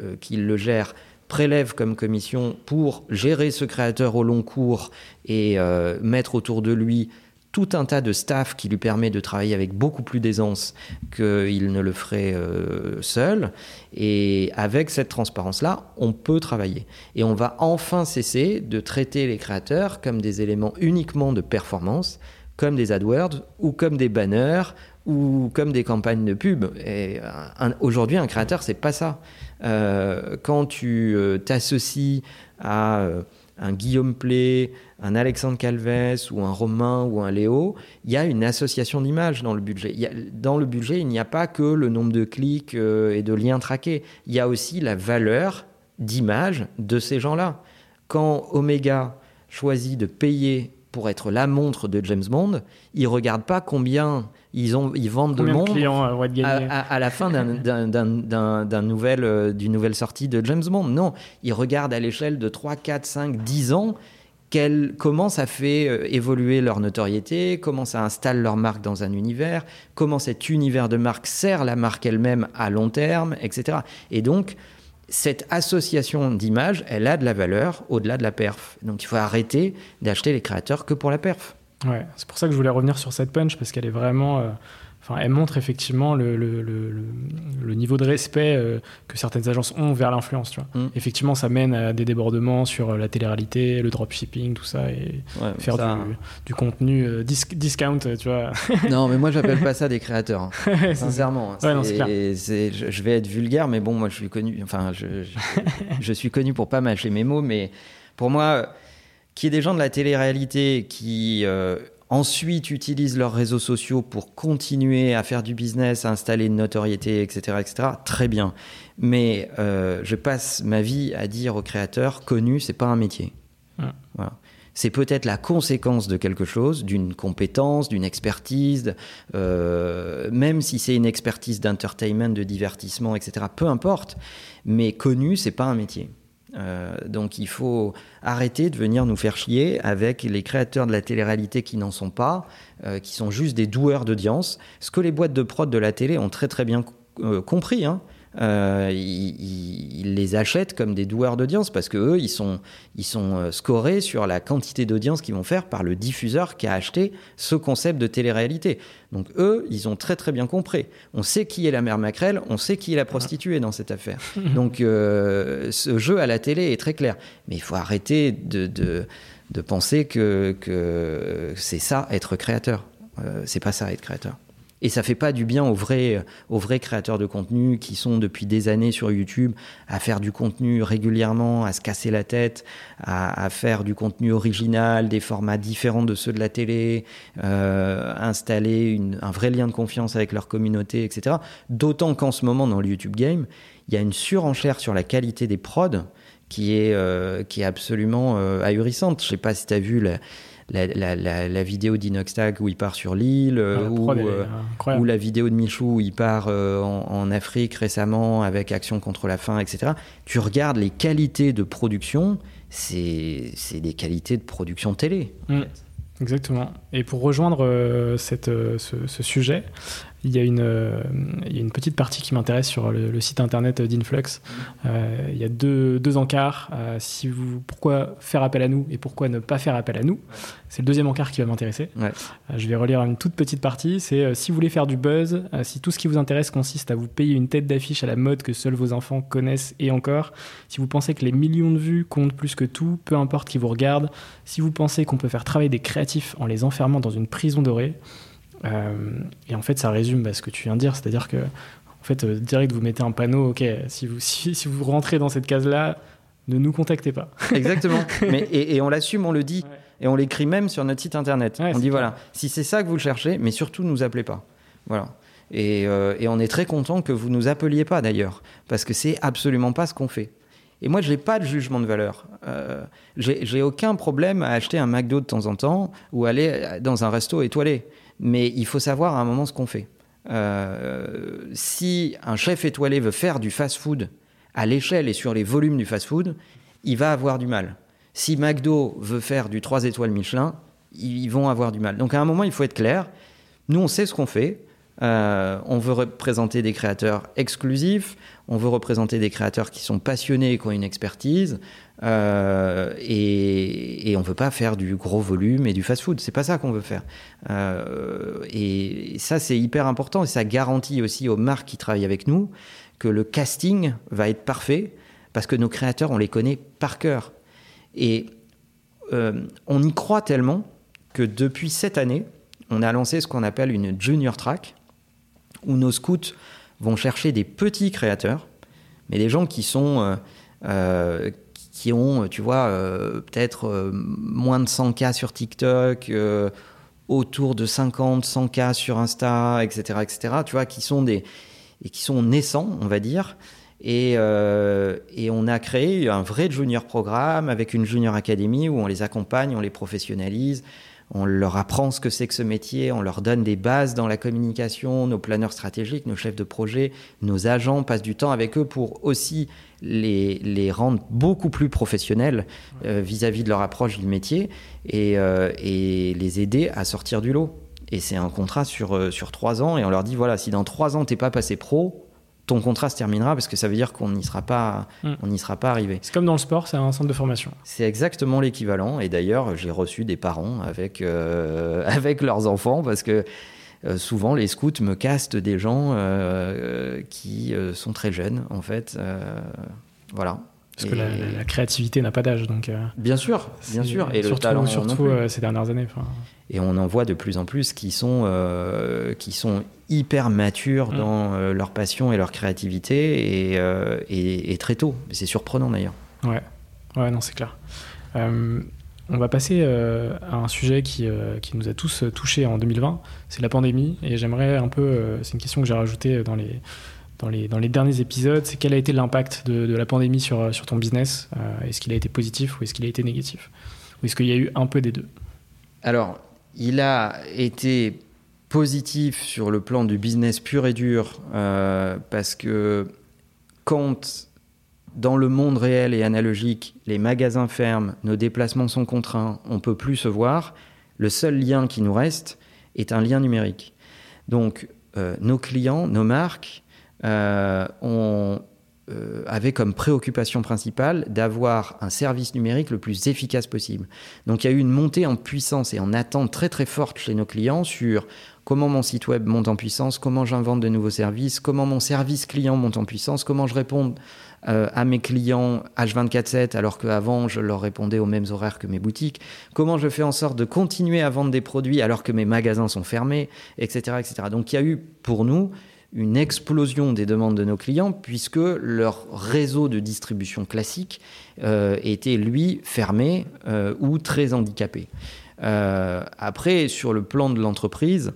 euh, qui le gère prélève comme commission pour gérer ce créateur au long cours et euh, mettre autour de lui tout un tas de staff qui lui permet de travailler avec beaucoup plus d'aisance qu'il ne le ferait euh, seul. Et avec cette transparence-là, on peut travailler. Et on va enfin cesser de traiter les créateurs comme des éléments uniquement de performance, comme des AdWords ou comme des banners ou comme des campagnes de pub. Aujourd'hui, un créateur, c'est pas ça. Euh, quand tu euh, t'associes à un Guillaume Play, un Alexandre Calves ou un Romain ou un Léo, il y a une association d'images dans le budget. dans le budget, il n'y a pas que le nombre de clics et de liens traqués. Il y a aussi la valeur d'image de ces gens-là. Quand Omega choisit de payer pour être la montre de James Bond, ils regardent pas combien ils, ont, ils vendent de montres euh, à, la fin d'un nouvel, euh, d'une nouvelle sortie de James Bond. Non, ils regardent à l'échelle de 3, 4, 5, 10 ans comment ça fait euh, évoluer leur notoriété, comment ça installe leur marque dans un univers, comment cet univers de marque sert la marque elle-même à long terme, etc. Et donc, cette association d'images, elle a de la valeur au-delà de la perf. Donc il faut arrêter d'acheter les créateurs que pour la perf. Ouais, c'est pour ça que je voulais revenir sur cette punch parce qu'elle est vraiment. Euh, enfin, elle montre effectivement le, le, le, niveau de respect euh, que certaines agences ont vers l'influence. Mm. Effectivement, ça mène à des débordements sur euh, la télé-réalité, le dropshipping, tout ça, et faire du, du, contenu discount, tu vois. non, mais moi, j'appelle pas ça des créateurs. Hein. Sincèrement. Ouais, clair. Je, je, vais être vulgaire, mais bon, moi, je suis connu. Enfin, je, je suis connu pour pas mâcher mes mots, mais pour moi qui est des gens de la télé-réalité qui euh, ensuite utilisent leurs réseaux sociaux pour continuer à faire du business, à installer une notoriété, etc., etc. Très bien. Mais euh, je passe ma vie à dire aux créateurs connu, c'est pas un métier. Voilà. C'est peut-être la conséquence de quelque chose, d'une compétence, d'une expertise, euh, même si c'est une expertise d'entertainment, de divertissement, etc. Peu importe. Mais connu, c'est pas un métier. Euh, donc il faut arrêter de venir nous faire chier avec les créateurs de la télé-réalité qui n'en sont pas, euh, qui sont juste des doueurs d'audience. Ce que les boîtes de prod de la télé ont très très bien euh, compris. Hein. Euh, ils, les achètent comme des doueurs d'audience parce que eux, ils sont, ils sont euh, scorés sur la quantité d'audience qu'ils vont faire par le diffuseur qui a acheté ce concept de télé-réalité. Donc eux, ils ont très très bien compris. On sait qui est la mère Macrel, on sait qui est la prostituée dans cette affaire. Donc euh, ce jeu à la télé est très clair. Mais il faut arrêter de, de, de penser que, que c'est ça être créateur. Euh, c'est pas ça être créateur. Et ça fait pas du bien aux vrais, aux vrais créateurs de contenu qui sont depuis des années sur YouTube à faire du contenu régulièrement, à se casser la tête, à, faire du contenu original, des formats différents de ceux de la télé, euh, installer un vrai lien de confiance avec leur communauté, etc. D'autant qu'en ce moment, dans le YouTube Game, il y a une surenchère sur la qualité des prods qui est, euh, qui est absolument euh, ahurissante. Je sais pas si tu as vu la, la, vidéo d'Inoxtag où il part sur l'île, euh, euh, ou, la vidéo de Michou où il part euh, en, Afrique récemment avec Action contre la faim, etc. Tu regardes les qualités de production, c'est des qualités de production télé. Mm. exactement. Et pour rejoindre cette, ce, sujet, il y, a une, euh, il y a une petite partie qui m'intéresse sur le, site internet d'Influx. Euh, il y a deux, deux encarts. Euh, si vous, pourquoi faire appel à nous et pourquoi ne pas faire appel à nous C'est le deuxième encart qui va m'intéresser. je vais relire une toute petite partie. C'est si vous voulez faire du buzz, si tout ce qui vous intéresse consiste à vous payer une tête d'affiche à la mode que seuls vos enfants connaissent et encore, si vous pensez que les millions de vues comptent plus que tout, peu importe qui vous regarde, si vous pensez qu'on peut faire travailler des créatifs en les enfermant dans une prison dorée, et en fait, ça résume bah, ce que tu viens de dire, c'est-à-dire que en fait, euh, direct, vous mettez un panneau, ok, si vous, si, vous rentrez dans cette case-là, ne nous contactez pas. Exactement. Mais, et, on l'assume, on le dit. Et on l'écrit même sur notre site internet. on dit voilà, si c'est ça que vous cherchez, mais surtout ne nous appelez pas. Voilà. Et, euh, et, on est très content que vous nous appeliez pas d'ailleurs, parce que c'est absolument pas ce qu'on fait. Et moi, je n'ai pas de jugement de valeur. Euh, j'ai aucun problème à acheter un McDo de temps en temps ou aller dans un resto étoilé mais il faut savoir à un moment ce qu'on fait. Euh, si un chef étoilé veut faire du fast-food à l'échelle et sur les volumes du fast-food, il va avoir du mal. Si McDo veut faire du 3 étoiles Michelin, ils vont avoir du mal. Donc à un moment, il faut être clair. Nous, on sait ce qu'on fait. Euh, on veut représenter des créateurs exclusifs, on veut représenter des créateurs qui sont passionnés, qui ont une expertise, euh, et, on ne veut pas faire du gros volume et du fast-food. C'est pas ça qu'on veut faire. Euh, et ça, c'est hyper important et ça garantit aussi aux marques qui travaillent avec nous que le casting va être parfait parce que nos créateurs, on les connaît par cœur. Et on y croit tellement que depuis cette année, on a lancé ce qu'on appelle une junior track où nos scouts vont chercher des petits créateurs, mais des gens qui sont qui ont, tu vois, euh, peut-être euh, moins de 100 cas sur TikTok, euh, autour de 50, 100 cas sur Insta, etc., etc., tu vois, qui sont des et qui sont naissants, on va dire. Et, et, on a créé un vrai junior programme avec une junior academy où on les accompagne, on les professionnalise, on leur apprend ce que c'est que ce métier, on leur donne des bases dans la communication, nos planeurs stratégiques, nos chefs de projet, nos agents passent du temps avec eux pour aussi les, les rendre beaucoup plus professionnels euh, vis-à-vis de leur approche du métier et, euh, et, les aider à sortir du lot. Et c'est un contrat sur, euh, sur trois ans et on leur dit voilà, si dans trois ans t'es pas passé pro, ton contrat se terminera parce que ça veut dire qu'on n'y sera pas, mm. on n'y sera pas arrivé. C'est comme dans le sport, c'est un centre de formation. C'est exactement l'équivalent. Et d'ailleurs, j'ai reçu des parents avec euh, avec leurs enfants parce que euh, souvent les scouts me castent des gens euh, qui sont très jeunes en fait. voilà. Parce que la, créativité n'a pas d'âge, donc. bien sûr, bien sûr. Et surtout, le talent surtout ces dernières années. Et on en voit de plus en plus qui sont euh, qui sont hyper matures mm. dans euh, leur passion et leur créativité euh, et, et, très tôt. C'est surprenant d'ailleurs. Ouais, ouais, non, c'est clair. on va passer à un sujet qui, qui nous a tous touchés en 2020, c'est la pandémie. Et j'aimerais un peu, c'est une question que j'ai rajoutée dans les, dans les, derniers épisodes, c'est quel a été l'impact de, la pandémie sur, ton business Est-ce qu'il a été positif ou est-ce qu'il a été négatif? Ou est-ce qu'il y a eu un peu des deux? Alors, il a été positif sur le plan du business pur et dur euh, parce que quand dans le monde réel et analogique, les magasins ferment, nos déplacements sont contraints, on ne peut plus se voir, le seul lien qui nous reste est un lien numérique. Donc euh, nos clients, nos marques euh, ont euh, avait comme préoccupation principale d'avoir un service numérique le plus efficace possible. Donc il y a eu une montée en puissance et en attente très très forte chez nos clients sur comment mon site web monte en puissance, comment j'invente de nouveaux services, comment mon service client monte en puissance, comment je réponds euh, à mes clients H24/7 alors qu'avant je leur répondais aux mêmes horaires que mes boutiques, comment je fais en sorte de continuer à vendre des produits alors que mes magasins sont fermés, etc. etc. Donc il y a eu pour nous une explosion des demandes de nos clients puisque leur réseau de distribution classique euh, était, lui, fermé euh, ou très handicapé. Euh, après, sur le plan de l'entreprise,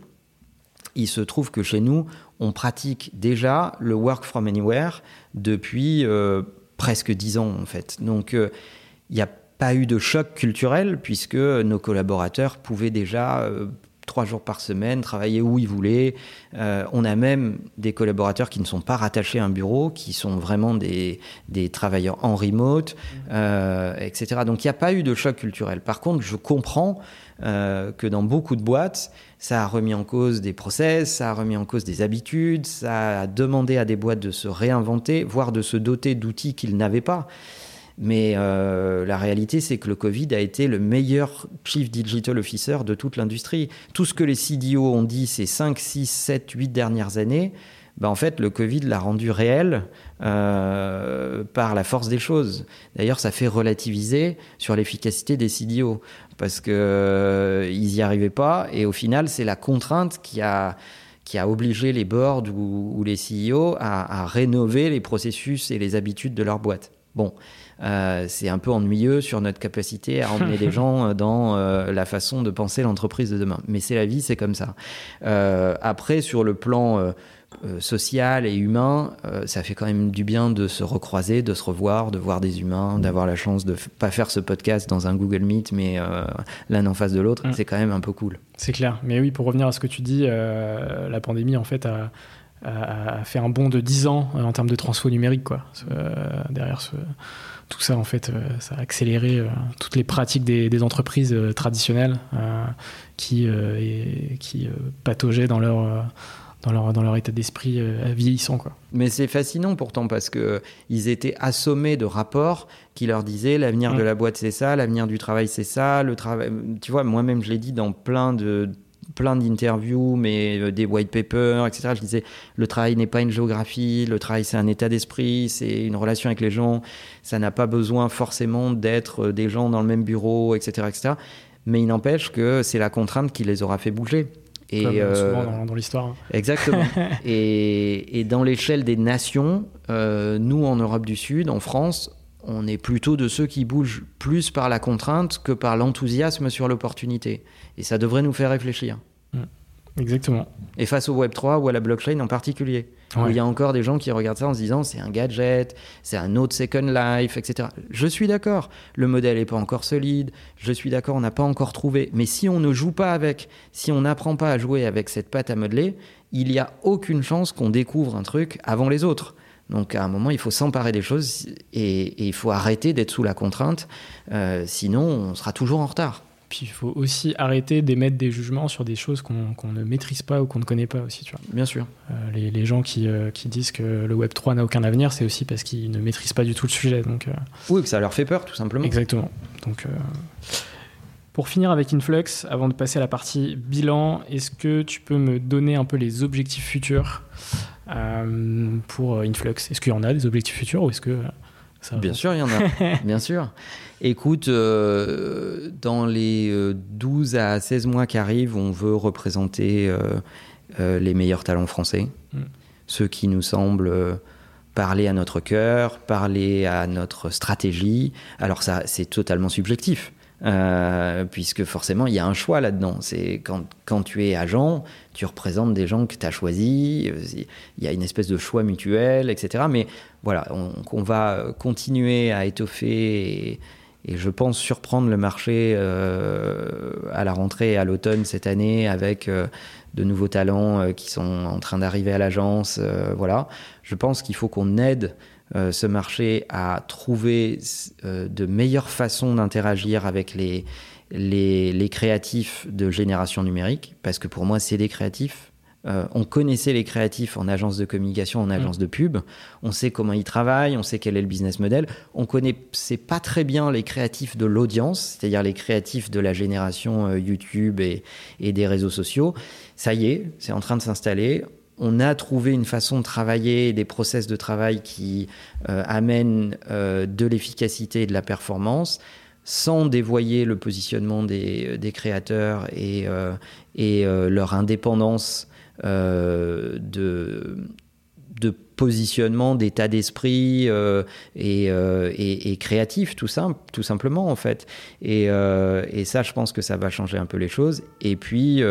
il se trouve que chez nous, on pratique déjà le work from anywhere depuis presque dix ans, en fait. Donc, il n'y a pas eu de choc culturel puisque nos collaborateurs pouvaient déjà trois jours par semaine, travailler où ils voulaient. Euh, on a même des collaborateurs qui ne sont pas rattachés à un bureau, qui sont vraiment des, des travailleurs en remote, euh, etc. Donc il n'y a pas eu de choc culturel. Par contre, je comprends euh, que dans beaucoup de boîtes, ça a remis en cause des process, ça a remis en cause des habitudes, ça a demandé à des boîtes de se réinventer, voire de se doter d'outils qu'ils n'avaient pas. Mais euh, la réalité, c'est que le Covid a été le meilleur Chief Digital Officer de toute l'industrie. Tout ce que les CDO ont dit ces 5, 6, 7, 8 dernières années, ben en fait, le Covid l'a rendu réel euh, par la force des choses. D'ailleurs, ça fait relativiser sur l'efficacité des CDO parce qu'ils euh, n'y arrivaient pas. Et au final, c'est la contrainte qui a qui a obligé les boards ou, ou les CEO à, à, rénover les processus et les habitudes de leur boîte. Bon, euh, c'est un peu ennuyeux sur notre capacité à emmener les gens dans euh, la façon de penser l'entreprise de demain. Mais c'est la vie, c'est comme ça. Euh, après, sur le plan euh, euh, social et humain, euh, ça fait quand même du bien de se recroiser, de se revoir, de voir des humains, d'avoir la chance de pas faire ce podcast dans un Google Meet, mais l'un en face de l'autre. Mm. C'est quand même un peu cool. C'est clair. Mais oui, pour revenir à ce que tu dis, la pandémie, en fait, a, a, a, fait un bond de 10 ans en termes de transfo numérique. Quoi. derrière ce tout ça, en fait, euh, ça a accéléré euh, toutes les pratiques des, des traditionnelles euh, traditionnelles qui, et, qui pataugeaient dans leur dans leur, dans leur état d'esprit euh, vieillissant. Quoi. Mais c'est fascinant pourtant parce qu'ils étaient assommés de rapports qui leur disaient l'avenir mmh. de la boîte c'est ça, l'avenir du travail c'est ça, le travail. Tu vois, moi-même je l'ai dit dans plein de plein d'interviews, mais euh, des white papers, etc. Je disais, le travail n'est pas une géographie, le travail c'est un état d'esprit, c'est une relation avec les gens, ça n'a pas besoin forcément d'être des gens dans le même bureau, etc. etc. Mais il n'empêche que c'est la contrainte qui les aura fait bouger. Et Comme euh, souvent dans, dans l'histoire. Exactement. et, et, dans l'échelle des nations, euh, nous en Europe du Sud, en France, on est plutôt de ceux qui bougent plus par la contrainte que par l'enthousiasme sur l'opportunité. Et ça devrait nous faire réfléchir. Mmh. Exactement. Et face au Web3 ou à la blockchain en particulier, ouais. où il y a encore des gens qui regardent ça en se disant c'est un gadget, c'est un autre Second Life, etc. Je suis d'accord, le modèle n'est pas encore solide, je suis d'accord, on n'a pas encore trouvé. Mais si on ne joue pas avec, si on n'apprend pas à jouer avec cette pâte à modeler, il n'y a aucune chance qu'on découvre un truc avant les autres. Donc à un moment, il faut s'emparer des choses et, et, il faut arrêter d'être sous la contrainte, euh, sinon on sera toujours en retard. Puis il faut aussi arrêter d'émettre des jugements sur des choses qu'on qu ne maîtrise pas ou qu'on ne connaît pas aussi. Tu vois. Bien sûr. Euh, les, les, gens qui, euh, qui, disent que le Web 3 n'a aucun avenir, c'est aussi parce qu'ils ne maîtrisent pas du tout le sujet. Donc. Oui, que ça leur fait peur, tout simplement. Exactement. Donc, pour finir avec Influx, avant de passer à la partie bilan, est-ce que tu peux me donner un peu les objectifs futurs pour Influx Est-ce qu'il y en a des objectifs futurs ou est-ce que ça Bien sûr, il y en a. Bien sûr. Écoute, euh, dans les 12 à 16 mois qui arrivent, on veut représenter euh, les meilleurs talents français, mm. ceux qui nous semblent parler à notre cœur, parler à notre stratégie. Alors ça, c'est totalement subjectif. Euh, puisque forcément il y a un choix là-dedans. C'est quand, quand, tu es agent, tu représentes des gens que tu as choisis, il y a une espèce de choix mutuel, etc. Mais voilà, on, va continuer à étoffer et, je pense surprendre le marché euh, à la rentrée à l'automne cette année avec euh, de nouveaux talents qui sont en train d'arriver à l'agence. voilà, je pense qu'il faut qu'on aide euh, ce marché à trouver euh, de meilleures façons d'interagir avec les, les, les, créatifs de génération numérique, parce que pour moi, c'est des créatifs. Euh, on connaissait les créatifs en agence de communication, en agence mmh. de pub. On sait comment ils travaillent, on sait quel est le business model. On connaissait pas très bien les créatifs de l'audience, c'est-à-dire les créatifs de la génération YouTube et, et des réseaux sociaux. Ça y est, c'est en train de s'installer on a trouvé une façon de travailler, des process de travail qui euh, amènent euh, de l'efficacité et de la performance sans dévoyer le positionnement des, des créateurs et, euh, leur indépendance de, positionnement, d'état d'esprit et, créatif, tout, tout simplement en fait. Et, et, ça, je pense que ça va changer un peu les choses. Et puis...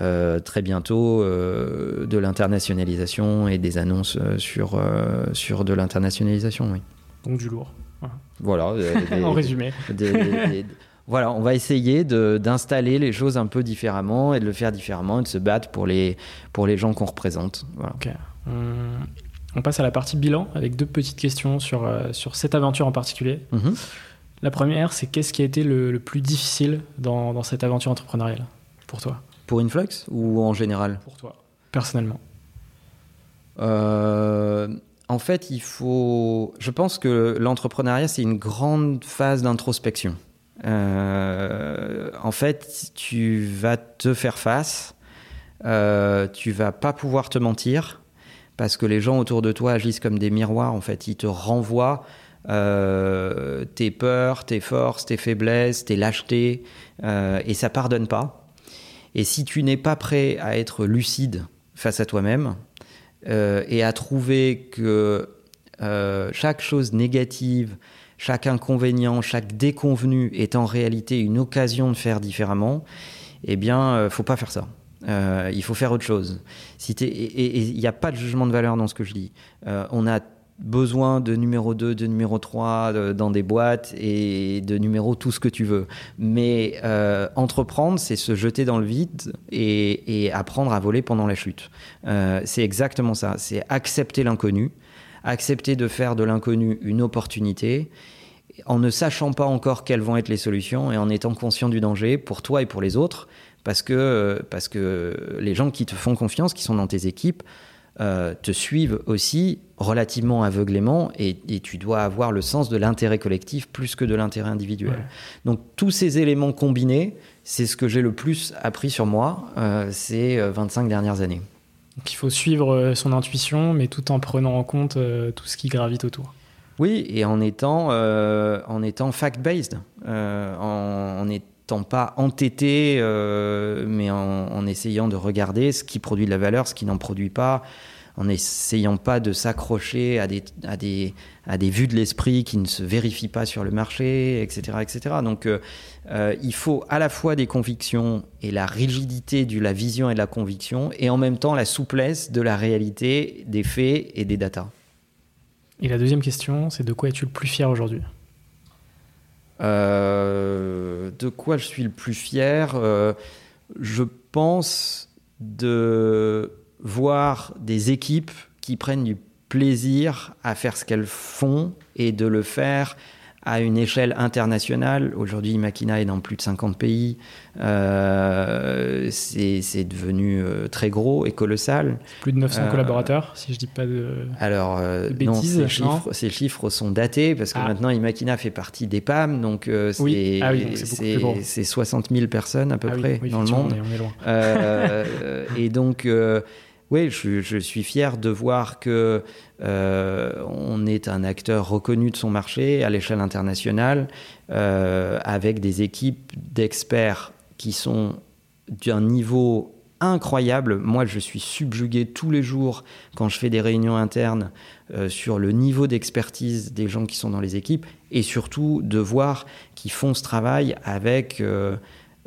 Euh, très bientôt euh, de l'internationalisation et des annonces sur, euh, sur de l'internationalisation, oui. Donc du lourd. Voilà. Des, en résumé. Des, voilà, on va essayer d'installer les choses un peu différemment et de le faire différemment et de se battre pour les, pour les gens qu'on représente. Ok. On, passe à la partie bilan avec deux petites questions sur, sur cette aventure en particulier. Mhm. La première, c'est qu'est-ce qui a été le, plus difficile dans, dans, cette aventure entrepreneuriale pour toi? Pour Influx ou en général Pour toi, personnellement. Euh, en fait, il faut. Je pense que l'entrepreneuriat, c'est une grande phase d'introspection. Euh, en fait, tu vas te faire face, euh, tu vas pas pouvoir te mentir, parce que les gens autour de toi agissent comme des miroirs. En fait, ils te renvoient euh, tes peurs, tes forces, tes faiblesses, tes lâchetés, et ça pardonne pas. Et si tu n'es pas prêt à être lucide face à toi-même euh, et à trouver que chaque chose négative, chaque inconvénient, chaque déconvenu est en réalité une occasion de faire différemment, eh bien, faut pas faire ça. Euh, il faut faire autre chose. Et il n'y a pas de jugement de valeur dans ce que je dis. Euh, on a besoin de numéro 2, de numéro 3 dans des boîtes et de numéro tout ce que tu veux. Mais euh, entreprendre, c'est se jeter dans le vide et, apprendre à voler pendant la chute. c'est exactement ça. C'est accepter l'inconnu, accepter de faire de l'inconnu une opportunité en ne sachant pas encore quelles vont être les solutions et en étant conscient du danger pour toi et pour les autres parce que, parce que les gens qui te font confiance, qui sont dans tes équipes, euh, te suivent aussi relativement aveuglément et, tu dois avoir le sens de l'intérêt collectif plus que de l'intérêt individuel. Donc tous ces éléments combinés, c'est ce que j'ai le plus appris sur moi euh, ces 25 euh, dernières années. Donc il faut suivre son intuition, mais tout en prenant en compte tout ce qui gravite autour. Oui, et en étant, en étant fact-based, en, en, étant pas entêté, euh, mais en, essayant de regarder ce qui produit de la valeur, ce qui n'en produit pas, en essayant pas de s'accrocher à des, à, des, à des vues de l'esprit qui ne se vérifient pas sur le marché, etc. etc. Donc euh, euh, il faut à la fois des convictions et la rigidité de la vision et de la conviction, et en même temps la souplesse de la réalité, des faits et des datas. Et la deuxième question, c'est de quoi es-tu le plus fier aujourd'hui? De quoi je suis le plus fier euh, Je pense de voir des équipes qui prennent du plaisir à faire ce qu'elles font et de le faire à une échelle internationale. Aujourd'hui, Makina est dans plus de 50 pays. Euh, c'est devenu euh, très gros et colossal. Plus de 900 euh, collaborateurs, si je dis pas de, alors, bêtises. ces, chiffres, ces, chiffres, sont datés parce que ah. maintenant, Imakina fait partie des PAM, donc c'est ah 60 000 personnes à peu ah près dans le monde. On est, loin. et donc, oui, je, suis fier de voir que euh, on est un acteur reconnu de son marché à l'échelle internationale, euh, avec des équipes d'experts qui sont d'un niveau incroyable. Moi, je suis subjugué tous les jours quand je fais des réunions internes euh, sur le niveau d'expertise des gens qui sont dans les équipes et surtout de voir qu'ils font ce travail avec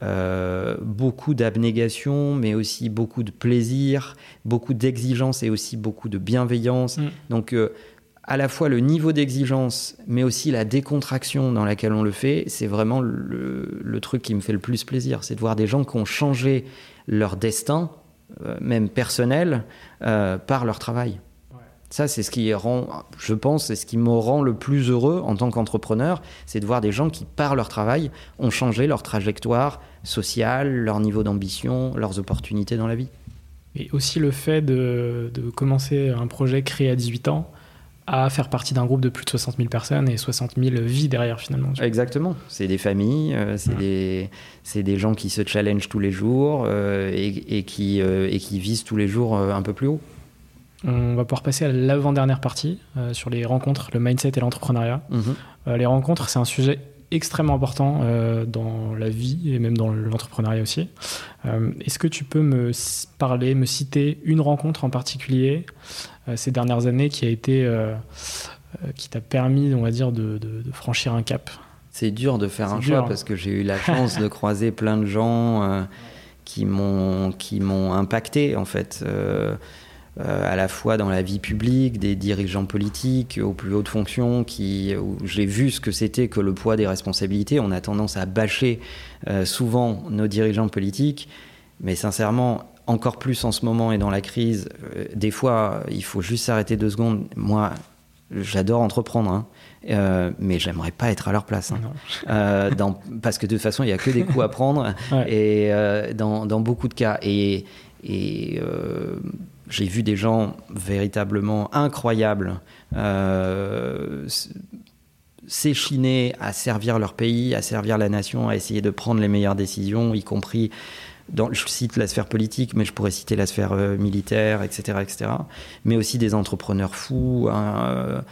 euh, beaucoup d'abnégation, mais aussi beaucoup de plaisir, beaucoup d'exigence et aussi beaucoup de bienveillance. Mm. Donc, euh, à la fois le niveau d'exigence, mais aussi la décontraction dans laquelle on le fait, c'est vraiment le, truc qui me fait le plus plaisir. C'est de voir des gens qui ont changé leur destin, euh, même personnel, par leur travail. Ça, c'est ce qui rend, je pense, c'est ce qui me rend le plus heureux en tant qu'entrepreneur, c'est de voir des gens qui, par leur travail, ont changé leur trajectoire sociale, leur niveau d'ambition, leurs opportunités dans la vie. Et aussi le fait de, commencer un projet créé à 18 ans à faire partie d'un groupe de plus de 60 000 personnes et 60 000 vies derrière finalement. Exactement. C'est des familles, euh, c'est des, des, gens qui se challengent tous les jours euh, et, qui, euh, et qui visent tous les jours un peu plus haut. On va pouvoir passer à l'avant-dernière partie euh, sur les rencontres, le mindset et l'entrepreneuriat. Mhm. Euh, les rencontres, c'est un sujet extrêmement important euh, dans la vie et même dans l'entrepreneuriat aussi. Est-ce que tu peux me parler, me citer une rencontre en particulier ces dernières années qui a été, qui t'a permis, on va dire, de, franchir un cap? C'est dur de faire un choix hein. parce que j'ai eu la chance de croiser plein de gens qui m'ont qui m'ont impacté en fait. À la fois dans la vie publique, des dirigeants politiques aux plus hautes fonctions, qui, où j'ai vu ce que c'était que le poids des responsabilités. On a tendance à bâcher souvent nos dirigeants politiques, mais sincèrement, encore plus en ce moment et dans la crise, des fois, il faut juste s'arrêter deux secondes. Moi, j'adore entreprendre. Hein. Euh, mais j'aimerais pas être à leur place. Hein. Euh, dans, parce que de toute façon, il y a que des coups à prendre et euh, dans, dans, beaucoup de cas. Et, et j'ai vu des gens véritablement incroyables s'échiner à servir leur pays, à servir la nation, à essayer de prendre les meilleures décisions, y compris je cite la sphère politique, mais je pourrais citer la sphère militaire, etc., etc. Mais aussi des entrepreneurs fous, hein,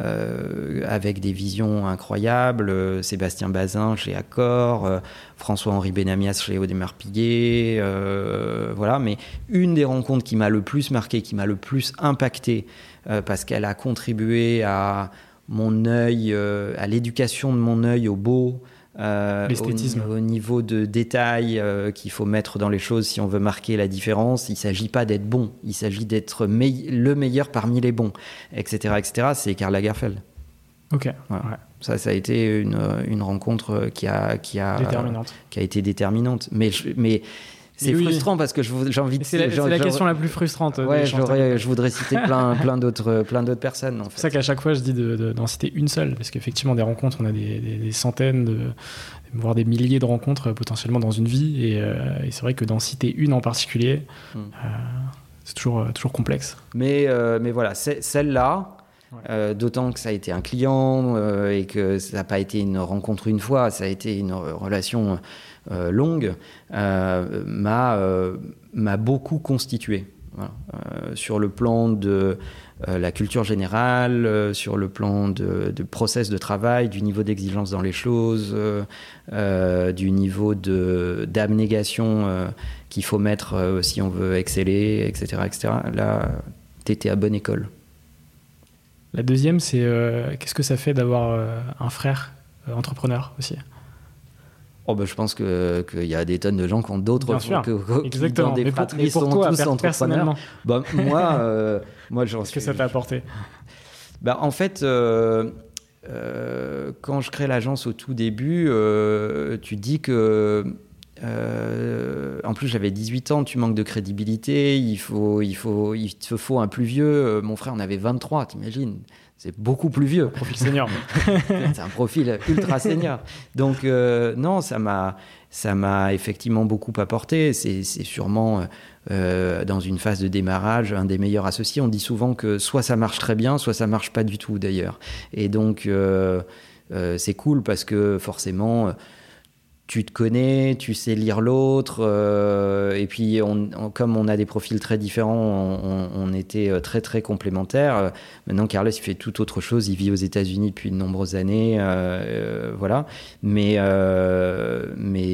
euh, avec des visions incroyables. Euh, Sébastien Bazin chez Accor, euh, François-Henri Benamias chez Audemars Piguet. voilà, mais une des rencontres qui m'a le plus marqué, qui m'a le plus impacté, parce qu'elle a contribué à mon œil, à l'éducation de mon œil au beau, euh, au, niveau de détail euh, qu'il faut mettre dans les choses si on veut marquer la différence. Il ne s'agit pas d'être bon, il s'agit d'être le meilleur parmi les bons, etc. etc. C'est Karl Lagerfeld. Ok. Ça, ça a été une, une rencontre qui a, qui, a, qui a été déterminante. Mais, mais c'est frustrant parce que j'ai envie de. C'est la, question la plus frustrante. Ouais, je voudrais citer plein, plein d'autres, plein d'autres personnes. C'est ça qu'à chaque fois je dis d'en citer une seule, parce qu'effectivement des rencontres, on a des, centaines, de, voire des milliers de rencontres potentiellement dans une vie, et, euh, c'est vrai que d'en citer une en particulier, hmm. euh, c'est toujours, euh, toujours complexe. Mais, mais voilà, celle-là. D'autant que ça a été un client et que ça n'a pas été une rencontre une fois, ça a été une relation euh, longue euh, euh, m'a beaucoup constitué. sur le plan de la culture générale, sur le plan de, process de travail, du niveau d'exigence dans les choses, du niveau d'abnégation qu'il faut mettre si on veut exceller, etc. etc. Là, tu étais à bonne école. La deuxième, c'est qu'est-ce que ça fait d'avoir un frère entrepreneur aussi? Oh ben, je pense qu'il y a des tonnes de gens qui ont d'autres que, Exactement. des fratries sont toi, tous entrepreneurs. Bah, moi, euh, moi j'en Qu'est-ce que ça t'a apporté bah, En fait, euh, euh, quand je crée l'agence au tout début, tu dis que. en plus, j'avais 18 ans, tu manques de crédibilité, il, faut, il, faut, il te faut un plus vieux. Mon frère en avait 23, t'imagines? C'est beaucoup plus vieux. profil senior. c'est un profil ultra senior. Donc euh, non, ça m'a ça m'a effectivement beaucoup apporté. C'est sûrement euh, dans une phase de démarrage un des meilleurs associés. On dit souvent que soit ça marche très bien, soit ça marche pas du tout d'ailleurs. Et donc euh, c'est cool parce que forcément tu te connais, tu sais lire l'autre, euh, et puis comme on a des profils très différents, on, était euh, très très complémentaires. Maintenant, Carlos il fait tout autre chose, il vit aux États-Unis depuis de nombreuses années, euh, voilà. Mais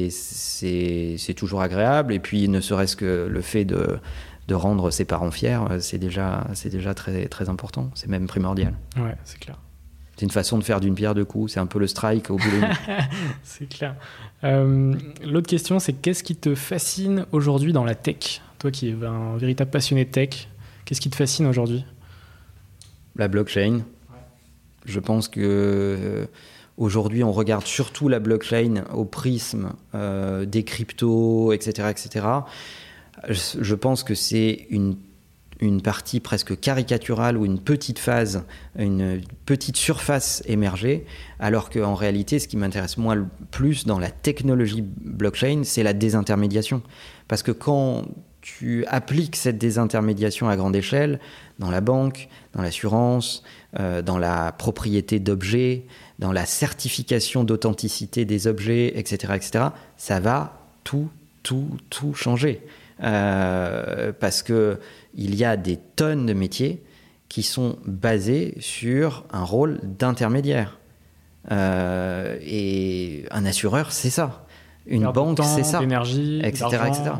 c'est toujours agréable, et puis ne serait-ce que le fait de de rendre ses parents fiers, c'est déjà déjà très très important, c'est même primordial. Ouais, c'est clair. C'est une façon de faire d'une pierre deux coups. C'est un peu le strike au boulot. c'est clair. Euh, l'autre question, c'est qu'est-ce qui te fascine aujourd'hui dans la tech? Toi qui es un véritable passionné de tech, qu'est-ce qui te fascine aujourd'hui? La blockchain. Je pense que euh, aujourd'hui, on regarde surtout la blockchain au prisme euh, des cryptos, etc., etc. je pense que c'est une une partie presque caricaturale ou une petite phase, une petite surface émergée, alors qu'en réalité, ce qui m'intéresse moi le plus dans la technologie blockchain, c'est la désintermédiation. Parce que quand tu appliques cette désintermédiation à grande échelle, dans la banque, dans l'assurance, euh, dans la propriété d'objets, dans la certification d'authenticité des objets, etc., etc., ça va tout, tout, tout changer. Euh, parce que il y a des tonnes de métiers qui sont basés sur un rôle d'intermédiaire. Euh, et un assureur, c'est ça. Une banque, c'est ça. Énergie, etc., etc.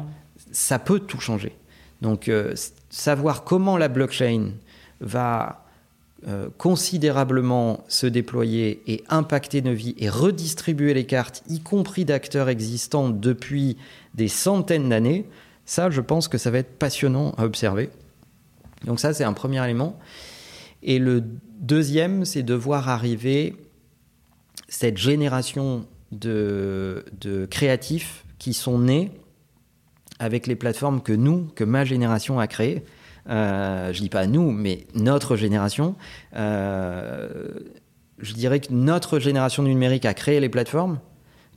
Ça peut tout changer. Donc, euh, savoir comment la blockchain va euh, considérablement se déployer et impacter nos vies et redistribuer les cartes, y compris d'acteurs existants depuis des centaines d'années, ça, je pense que ça va être passionnant à observer. Donc ça, c'est un premier élément. Et le deuxième, c'est de voir arriver cette génération de, créatifs qui sont nés avec les plateformes que nous, que ma génération a créées. Euh, je dis pas nous, mais notre génération. Euh, je dirais que notre génération numérique a créé les plateformes,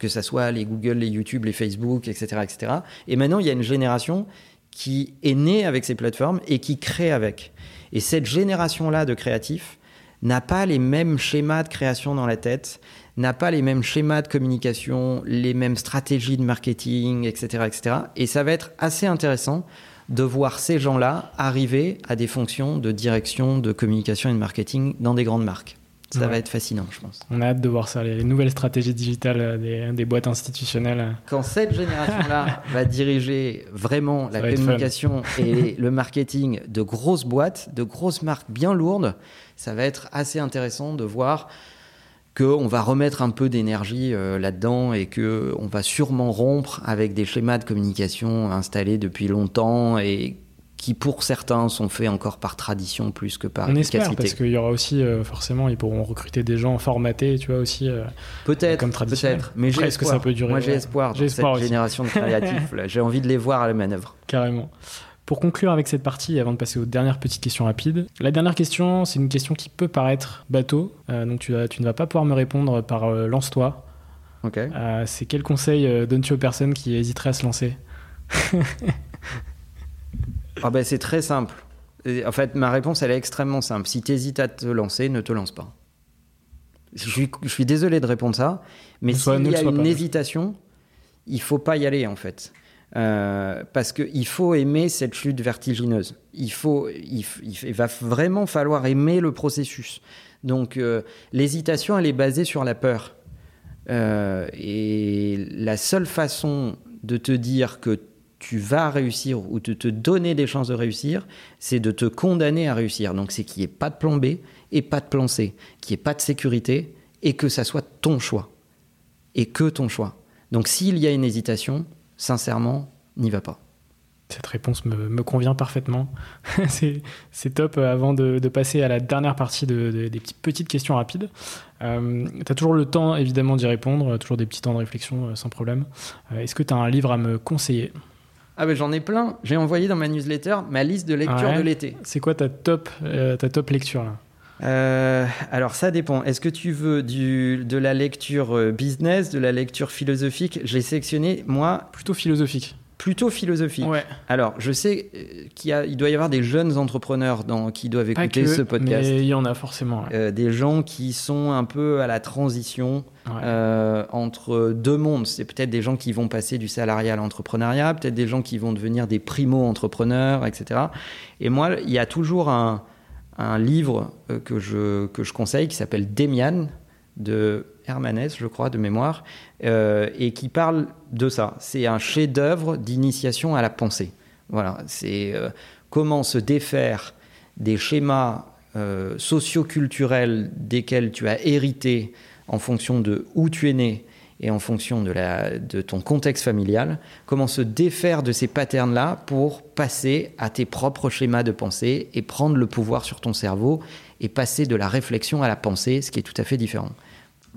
que ce soit les Google, les YouTube, les Facebook, etc., etc. Et maintenant, il y a une génération qui est née avec ces plateformes et qui crée avec. Et cette génération-là de créatifs n'a pas les mêmes schémas de création dans la tête, n'a pas les mêmes schémas de communication, les mêmes stratégies de marketing, etc., etc. Et ça va être assez intéressant de voir ces gens-là arriver à des fonctions de direction, de communication et de marketing dans des grandes marques. Ça Ouais. va être fascinant, je pense. On a hâte de voir ça, les, les nouvelles stratégies digitales euh, des, des boîtes institutionnelles. Quand cette génération-là va diriger vraiment Ça la communication et le marketing de grosses boîtes, de grosses marques bien lourdes, ça va être assez intéressant de voir qu'on va remettre un peu d'énergie euh, là-dedans et que on va sûrement rompre avec des schémas de communication installés depuis longtemps et qui pour certains sont faits encore par tradition plus que par On espère, parce qu'il y aura aussi, euh, forcément, ils pourront recruter des gens formatés, tu vois, aussi. euh, Peut-être, comme peut-être, mais j'ai est-ce que espoir. ça peut durer Moi, j'ai espoir J'ai cette espoir aussi. génération de créatifs. J'ai envie de les voir à la manœuvre. Carrément. Pour conclure avec cette partie, avant de passer aux dernières petites questions rapides, la dernière question, c'est une question qui peut paraître bateau, euh, donc tu, tu ne vas pas pouvoir me répondre par euh, lance-toi. Ok. C'est quel conseil donnes-tu aux personnes qui hésiteraient à se lancer? Ah ben, c'est très simple. Et En fait, ma réponse, elle est extrêmement simple. Si tu hésites à te lancer, ne te lance pas. Je suis, je suis désolé de répondre ça, mais s'il y a une pas. hésitation, il faut pas y aller en fait. Euh, parce qu'il faut aimer cette chute vertigineuse. Il, faut, il, il va vraiment falloir aimer le processus. Donc euh, l'hésitation, elle est basée sur la peur. Euh, et la seule façon de te dire que tu vas réussir ou de te donner des chances de réussir, c'est de te condamner à réussir. Donc c'est qu'il n'y ait pas de plan B et pas de plan C, qu'il n'y ait pas de sécurité et que ça soit ton choix. Et que ton choix. Donc s'il y a une hésitation, sincèrement, n'y va pas. Cette réponse me, convient parfaitement. c'est top. Euh, Avant de, passer à la dernière partie de- de- des petites, questions rapides, tu as toujours le temps évidemment d'y répondre, euh, toujours des petits temps de réflexion euh, sans problème. Euh, Est-ce que tu as un livre à me conseiller? Ah ben j'en ai plein. J'ai envoyé dans ma newsletter ma liste de lecture Ouais. de l'été. C'est quoi ta top, euh, ta top lecture là? Euh, alors ça dépend. Est-ce que tu veux du, de la lecture euh, business, de la lecture philosophique? J'ai sélectionné, moi, Plutôt philosophique. Plutôt philosophique. Ouais. Alors, je sais euh, qu'il doit y avoir des jeunes entrepreneurs dans, qui doivent écouter que, ce podcast. mais il y en a forcément. ouais. Euh, des gens qui sont un peu à la transition Ouais. euh, entre deux mondes. C'est peut-être des gens qui vont passer du salariat à l'entrepreneuriat, peut-être des gens qui vont devenir des primo-entrepreneurs, etc. Et moi, il y a toujours un, un livre que, je, que je conseille qui s'appelle Demian de Hermanès, je crois, de mémoire, euh, et qui parle de ça. C'est un chef-d'œuvre d'initiation à la pensée. Voilà, c'est euh, comment se défaire des schémas euh, socioculturels desquels tu as hérité en fonction de où tu es né et en fonction de, de ton contexte familial, comment se défaire de ces patterns-là pour passer à tes propres schémas de pensée et prendre le pouvoir sur ton cerveau et passer de la réflexion à la pensée, ce qui est tout à fait différent.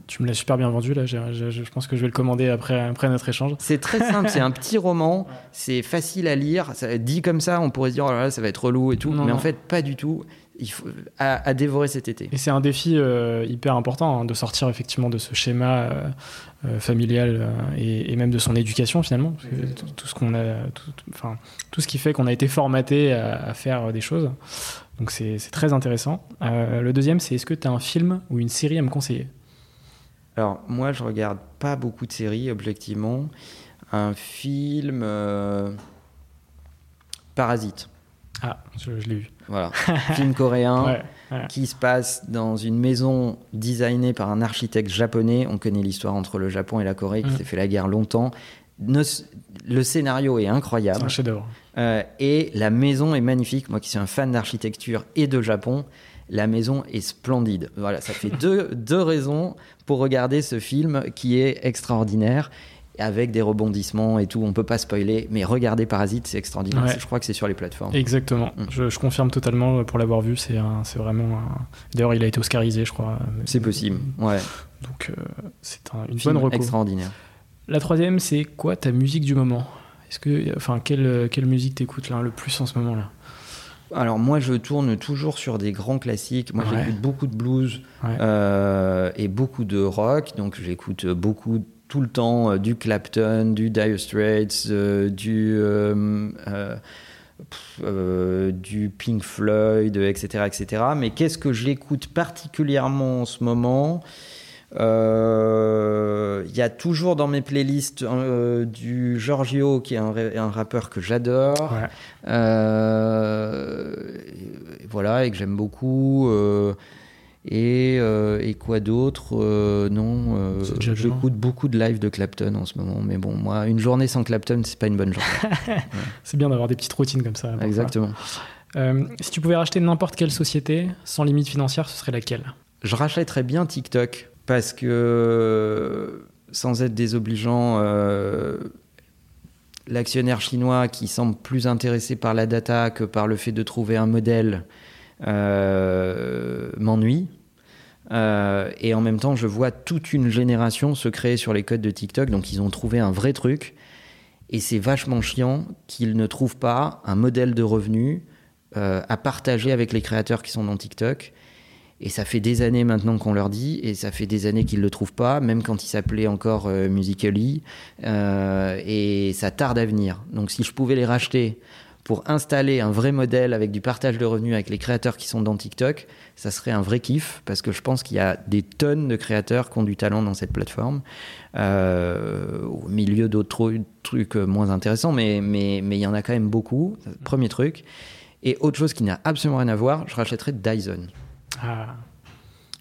Tu me l'as super bien vendu là. je pense que je vais le commander après, après notre échange. C'est très simple, c'est un petit roman, c'est facile à lire. Ça, dit comme ça, on pourrait se dire oh là là, ça va être relou et tout, Non, mais non. en fait pas du tout. Il faut à, à dévorer cet été. Et c'est un défi euh, hyper important hein, de sortir effectivement de ce schéma euh, euh, familial et, et même de son éducation finalement. Tout, tout ce qu'on a, tout, tout- enfin, tout ce qui fait qu'on a été formaté à, à faire des choses. Donc c'est c'est très intéressant. Euh, le deuxième, c'est est-ce que tu as un film ou une série à me conseiller? Alors moi je regarde pas beaucoup de séries objectivement. Un film euh, Parasite. Ah, je, je l'ai vu. Voilà, film coréen. Ouais, qui se passe dans une maison designée par un architecte japonais. On connaît l'histoire entre le Japon et la Corée qui Mm. s'est fait la guerre longtemps. Le scénario est C'est incroyable un chef-d'œuvre. Euh, et la maison est magnifique. Moi qui suis un fan d'architecture et de Japon, la maison est splendide. Voilà, ça fait deux, deux raisons pour regarder ce film qui est extraordinaire. avec des rebondissements et tout. On peut pas spoiler, mais regardez Parasite, c'est extraordinaire. Ouais. Je crois que c'est sur les plateformes. Exactement. Mm. Je, je confirme totalement euh, pour l'avoir vu. C'est vraiment. un- D'ailleurs, il a été Oscarisé, je crois. C'est possible. Ouais. Donc, euh, c'est un- une Film bonne reco. extraordinaire. La troisième, c'est quoi ta musique du moment? Est-ce que, enfin, quelle, quelle musique t'écoutes là le plus en ce moment là Alors moi, je tourne toujours sur des grands classiques. Moi, Ouais. j'écoute beaucoup de blues Ouais. euh, et beaucoup de rock. Donc, j'écoute beaucoup tout le temps euh, du Clapton, du Dire Straits, euh, du pff, du Pink Floyd, etc., etc. Mais qu'est-ce que j'écoute particulièrement en ce moment? Il y a toujours dans mes playlists euh, du Giorgio, qui est un, ra- un rappeur que j'adore. Ouais. Euh, et voilà, et que j'aime beaucoup. euh, et, euh, et quoi d'autre Euh, Non, euh, j'écoute beaucoup de live de Clapton en ce moment. Mais bon, moi, une journée sans Clapton, c'est pas une bonne journée. C'est bien d'avoir des petites routines comme ça. Exactement. Euh, si tu pouvais racheter n'importe quelle société sans limite financière, ce serait laquelle? Je rachèterais bien TikTok parce que, sans être désobligeant, euh, l'actionnaire chinois qui semble plus intéressé par la data que par le fait de trouver un modèle euh, m'ennuie. Euh, et en même temps, je vois toute une génération se créer sur les codes de TikTok. Donc, ils ont trouvé un vrai truc. Et c'est vachement chiant qu'ils ne trouvent pas un modèle de revenu à partager avec les créateurs qui sont dans TikTok. Et ça fait des années maintenant qu'on leur dit, et ça fait des années qu'ils ne le trouvent pas, même quand il s'appelait encore euh, Musical.ly. Euh, et ça tarde à venir. Donc si je pouvais les racheter pour installer un vrai modèle avec du partage de revenus avec les créateurs qui sont dans TikTok, ça serait un vrai kiff, parce que je pense qu'il y a des tonnes de créateurs qui ont du talent dans cette plateforme, euh, au milieu d'autres tru- trucs moins intéressants, mais mais mais il y en a quand même beaucoup. Premier truc. Et autre chose qui n'a absolument rien à voir, je rachèterais Dyson. Ah,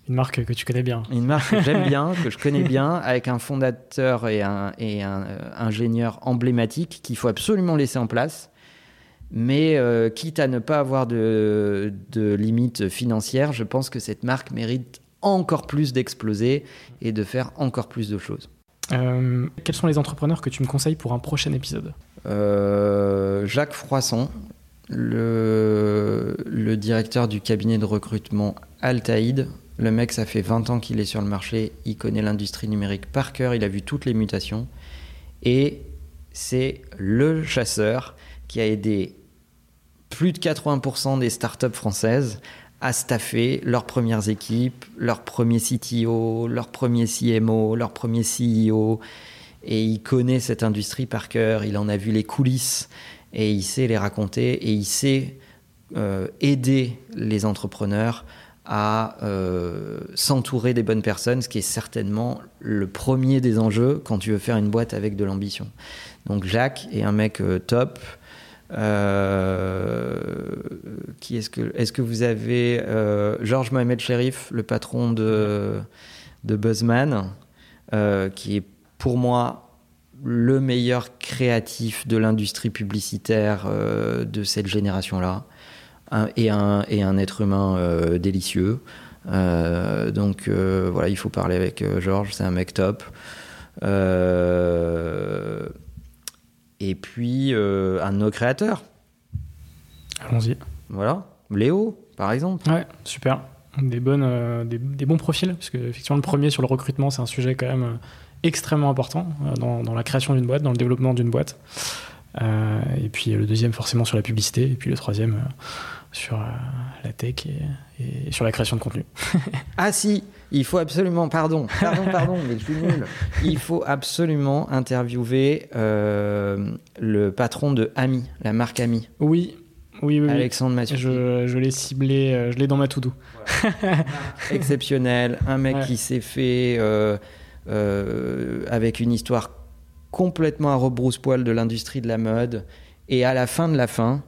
Une marque que tu connais bien. Une marque que j'aime bien, que je connais bien, avec un fondateur et un, et un euh, ingénieur emblématique qu'il faut absolument laisser en place. Mais euh, quitte à ne pas avoir de, de limite financière, je pense que cette marque mérite encore plus d'exploser et de faire encore plus de choses. Euh, quels sont les entrepreneurs que tu me conseilles pour un prochain épisode? Euh, Jacques Froisson, le, le directeur du cabinet de recrutement Altaïd. Le mec, ça fait 20 ans qu'il est sur le marché, il connaît l'industrie numérique par cœur, il a vu toutes les mutations. Et c'est le chasseur qui a aidé plus de 80% des startups françaises à staffer leurs premières équipes, leurs premiers CTO, leurs premiers CMO, leurs premiers CEO. Et il connaît cette industrie par cœur, il en a vu les coulisses et il sait les raconter et il sait euh, aider les entrepreneurs à euh, s'entourer des bonnes personnes, ce qui est certainement le premier des enjeux quand tu veux faire une boîte avec de l'ambition. Donc Jacques est un mec euh, top. Euh, qui est-ce que est-ce que vous avez Georges Mohamed Sherif, le patron de de Buzzman, qui est pour moi le meilleur créatif de l'industrie publicitaire de cette génération-là, Un- et, un, et un être humain euh, délicieux. Euh, donc euh, voilà, il faut parler avec Georges, c'est un mec top. Et puis un de nos créateurs, Allons-y. voilà, Léo, par exemple. Ouais, super. Des, bonnes, des, des bons profils, parce que effectivement, le premier sur le recrutement, c'est un sujet quand même extrêmement important dans, dans la création d'une boîte, dans le développement d'une boîte. Euh, et puis le deuxième, forcément, sur la publicité. Et puis le troisième, euh, sur euh, la tech et, et sur la création de contenu. Ah si, il faut absolument, pardon, pardon, pardon, mais je suis nul. Il faut absolument interviewer euh, le patron de Ami, la marque Ami, Oui, oui, oui. oui. Alexandre Mathieu. Je, je l'ai ciblé, euh, je l'ai dans ma to-do. Exceptionnel, un mec Ouais. qui s'est fait euh, euh, avec une histoire complètement à rebrousse-poil de l'industrie de la mode. Et à la fin de la fin,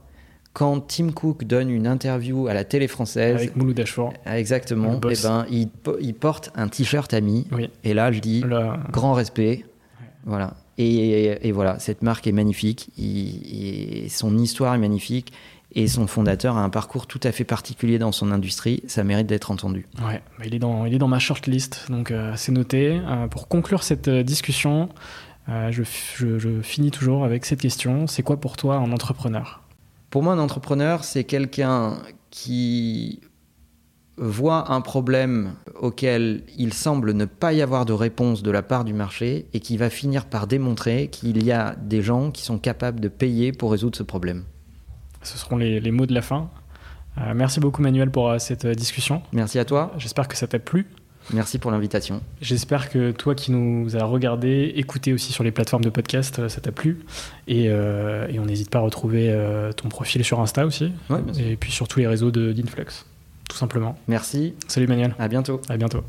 quand Tim Cook donne une interview à la télé française, Avec Mouloud Achour. Ah, exactement, Le eh ben, il, po- il porte un t-shirt Ami. Oui. Et là, je dis, grand respect. Voilà. Et, et voilà, cette marque est magnifique. Il- et son histoire est magnifique. Et son fondateur a un parcours tout à fait particulier dans son industrie. Ça mérite d'être entendu. Ouais, bah, il, est dans, il est dans ma shortlist, donc euh, c'est noté. Euh, pour conclure cette euh, je, je finis toujours avec cette question. C'est quoi pour toi un entrepreneur? Pour moi, un entrepreneur, c'est quelqu'un qui voit un problème auquel il semble ne pas y avoir de réponse de la part du marché et qui va finir par démontrer qu'il y a des gens qui sont capables de payer pour résoudre ce problème. Ce seront les, mots de la fin. Euh, merci beaucoup Manuel pour euh, cette discussion. Merci à toi. J'espère que ça t'a plu. Merci pour l'invitation. J'espère que toi qui nous as regardé, écouté aussi sur les plateformes de podcast, ça t'a plu. Et, on n'hésite pas à retrouver ton profil sur Insta aussi. et puis sur tous les réseaux d'Influx tout simplement. Merci. Salut Manuel. À bientôt. À bientôt.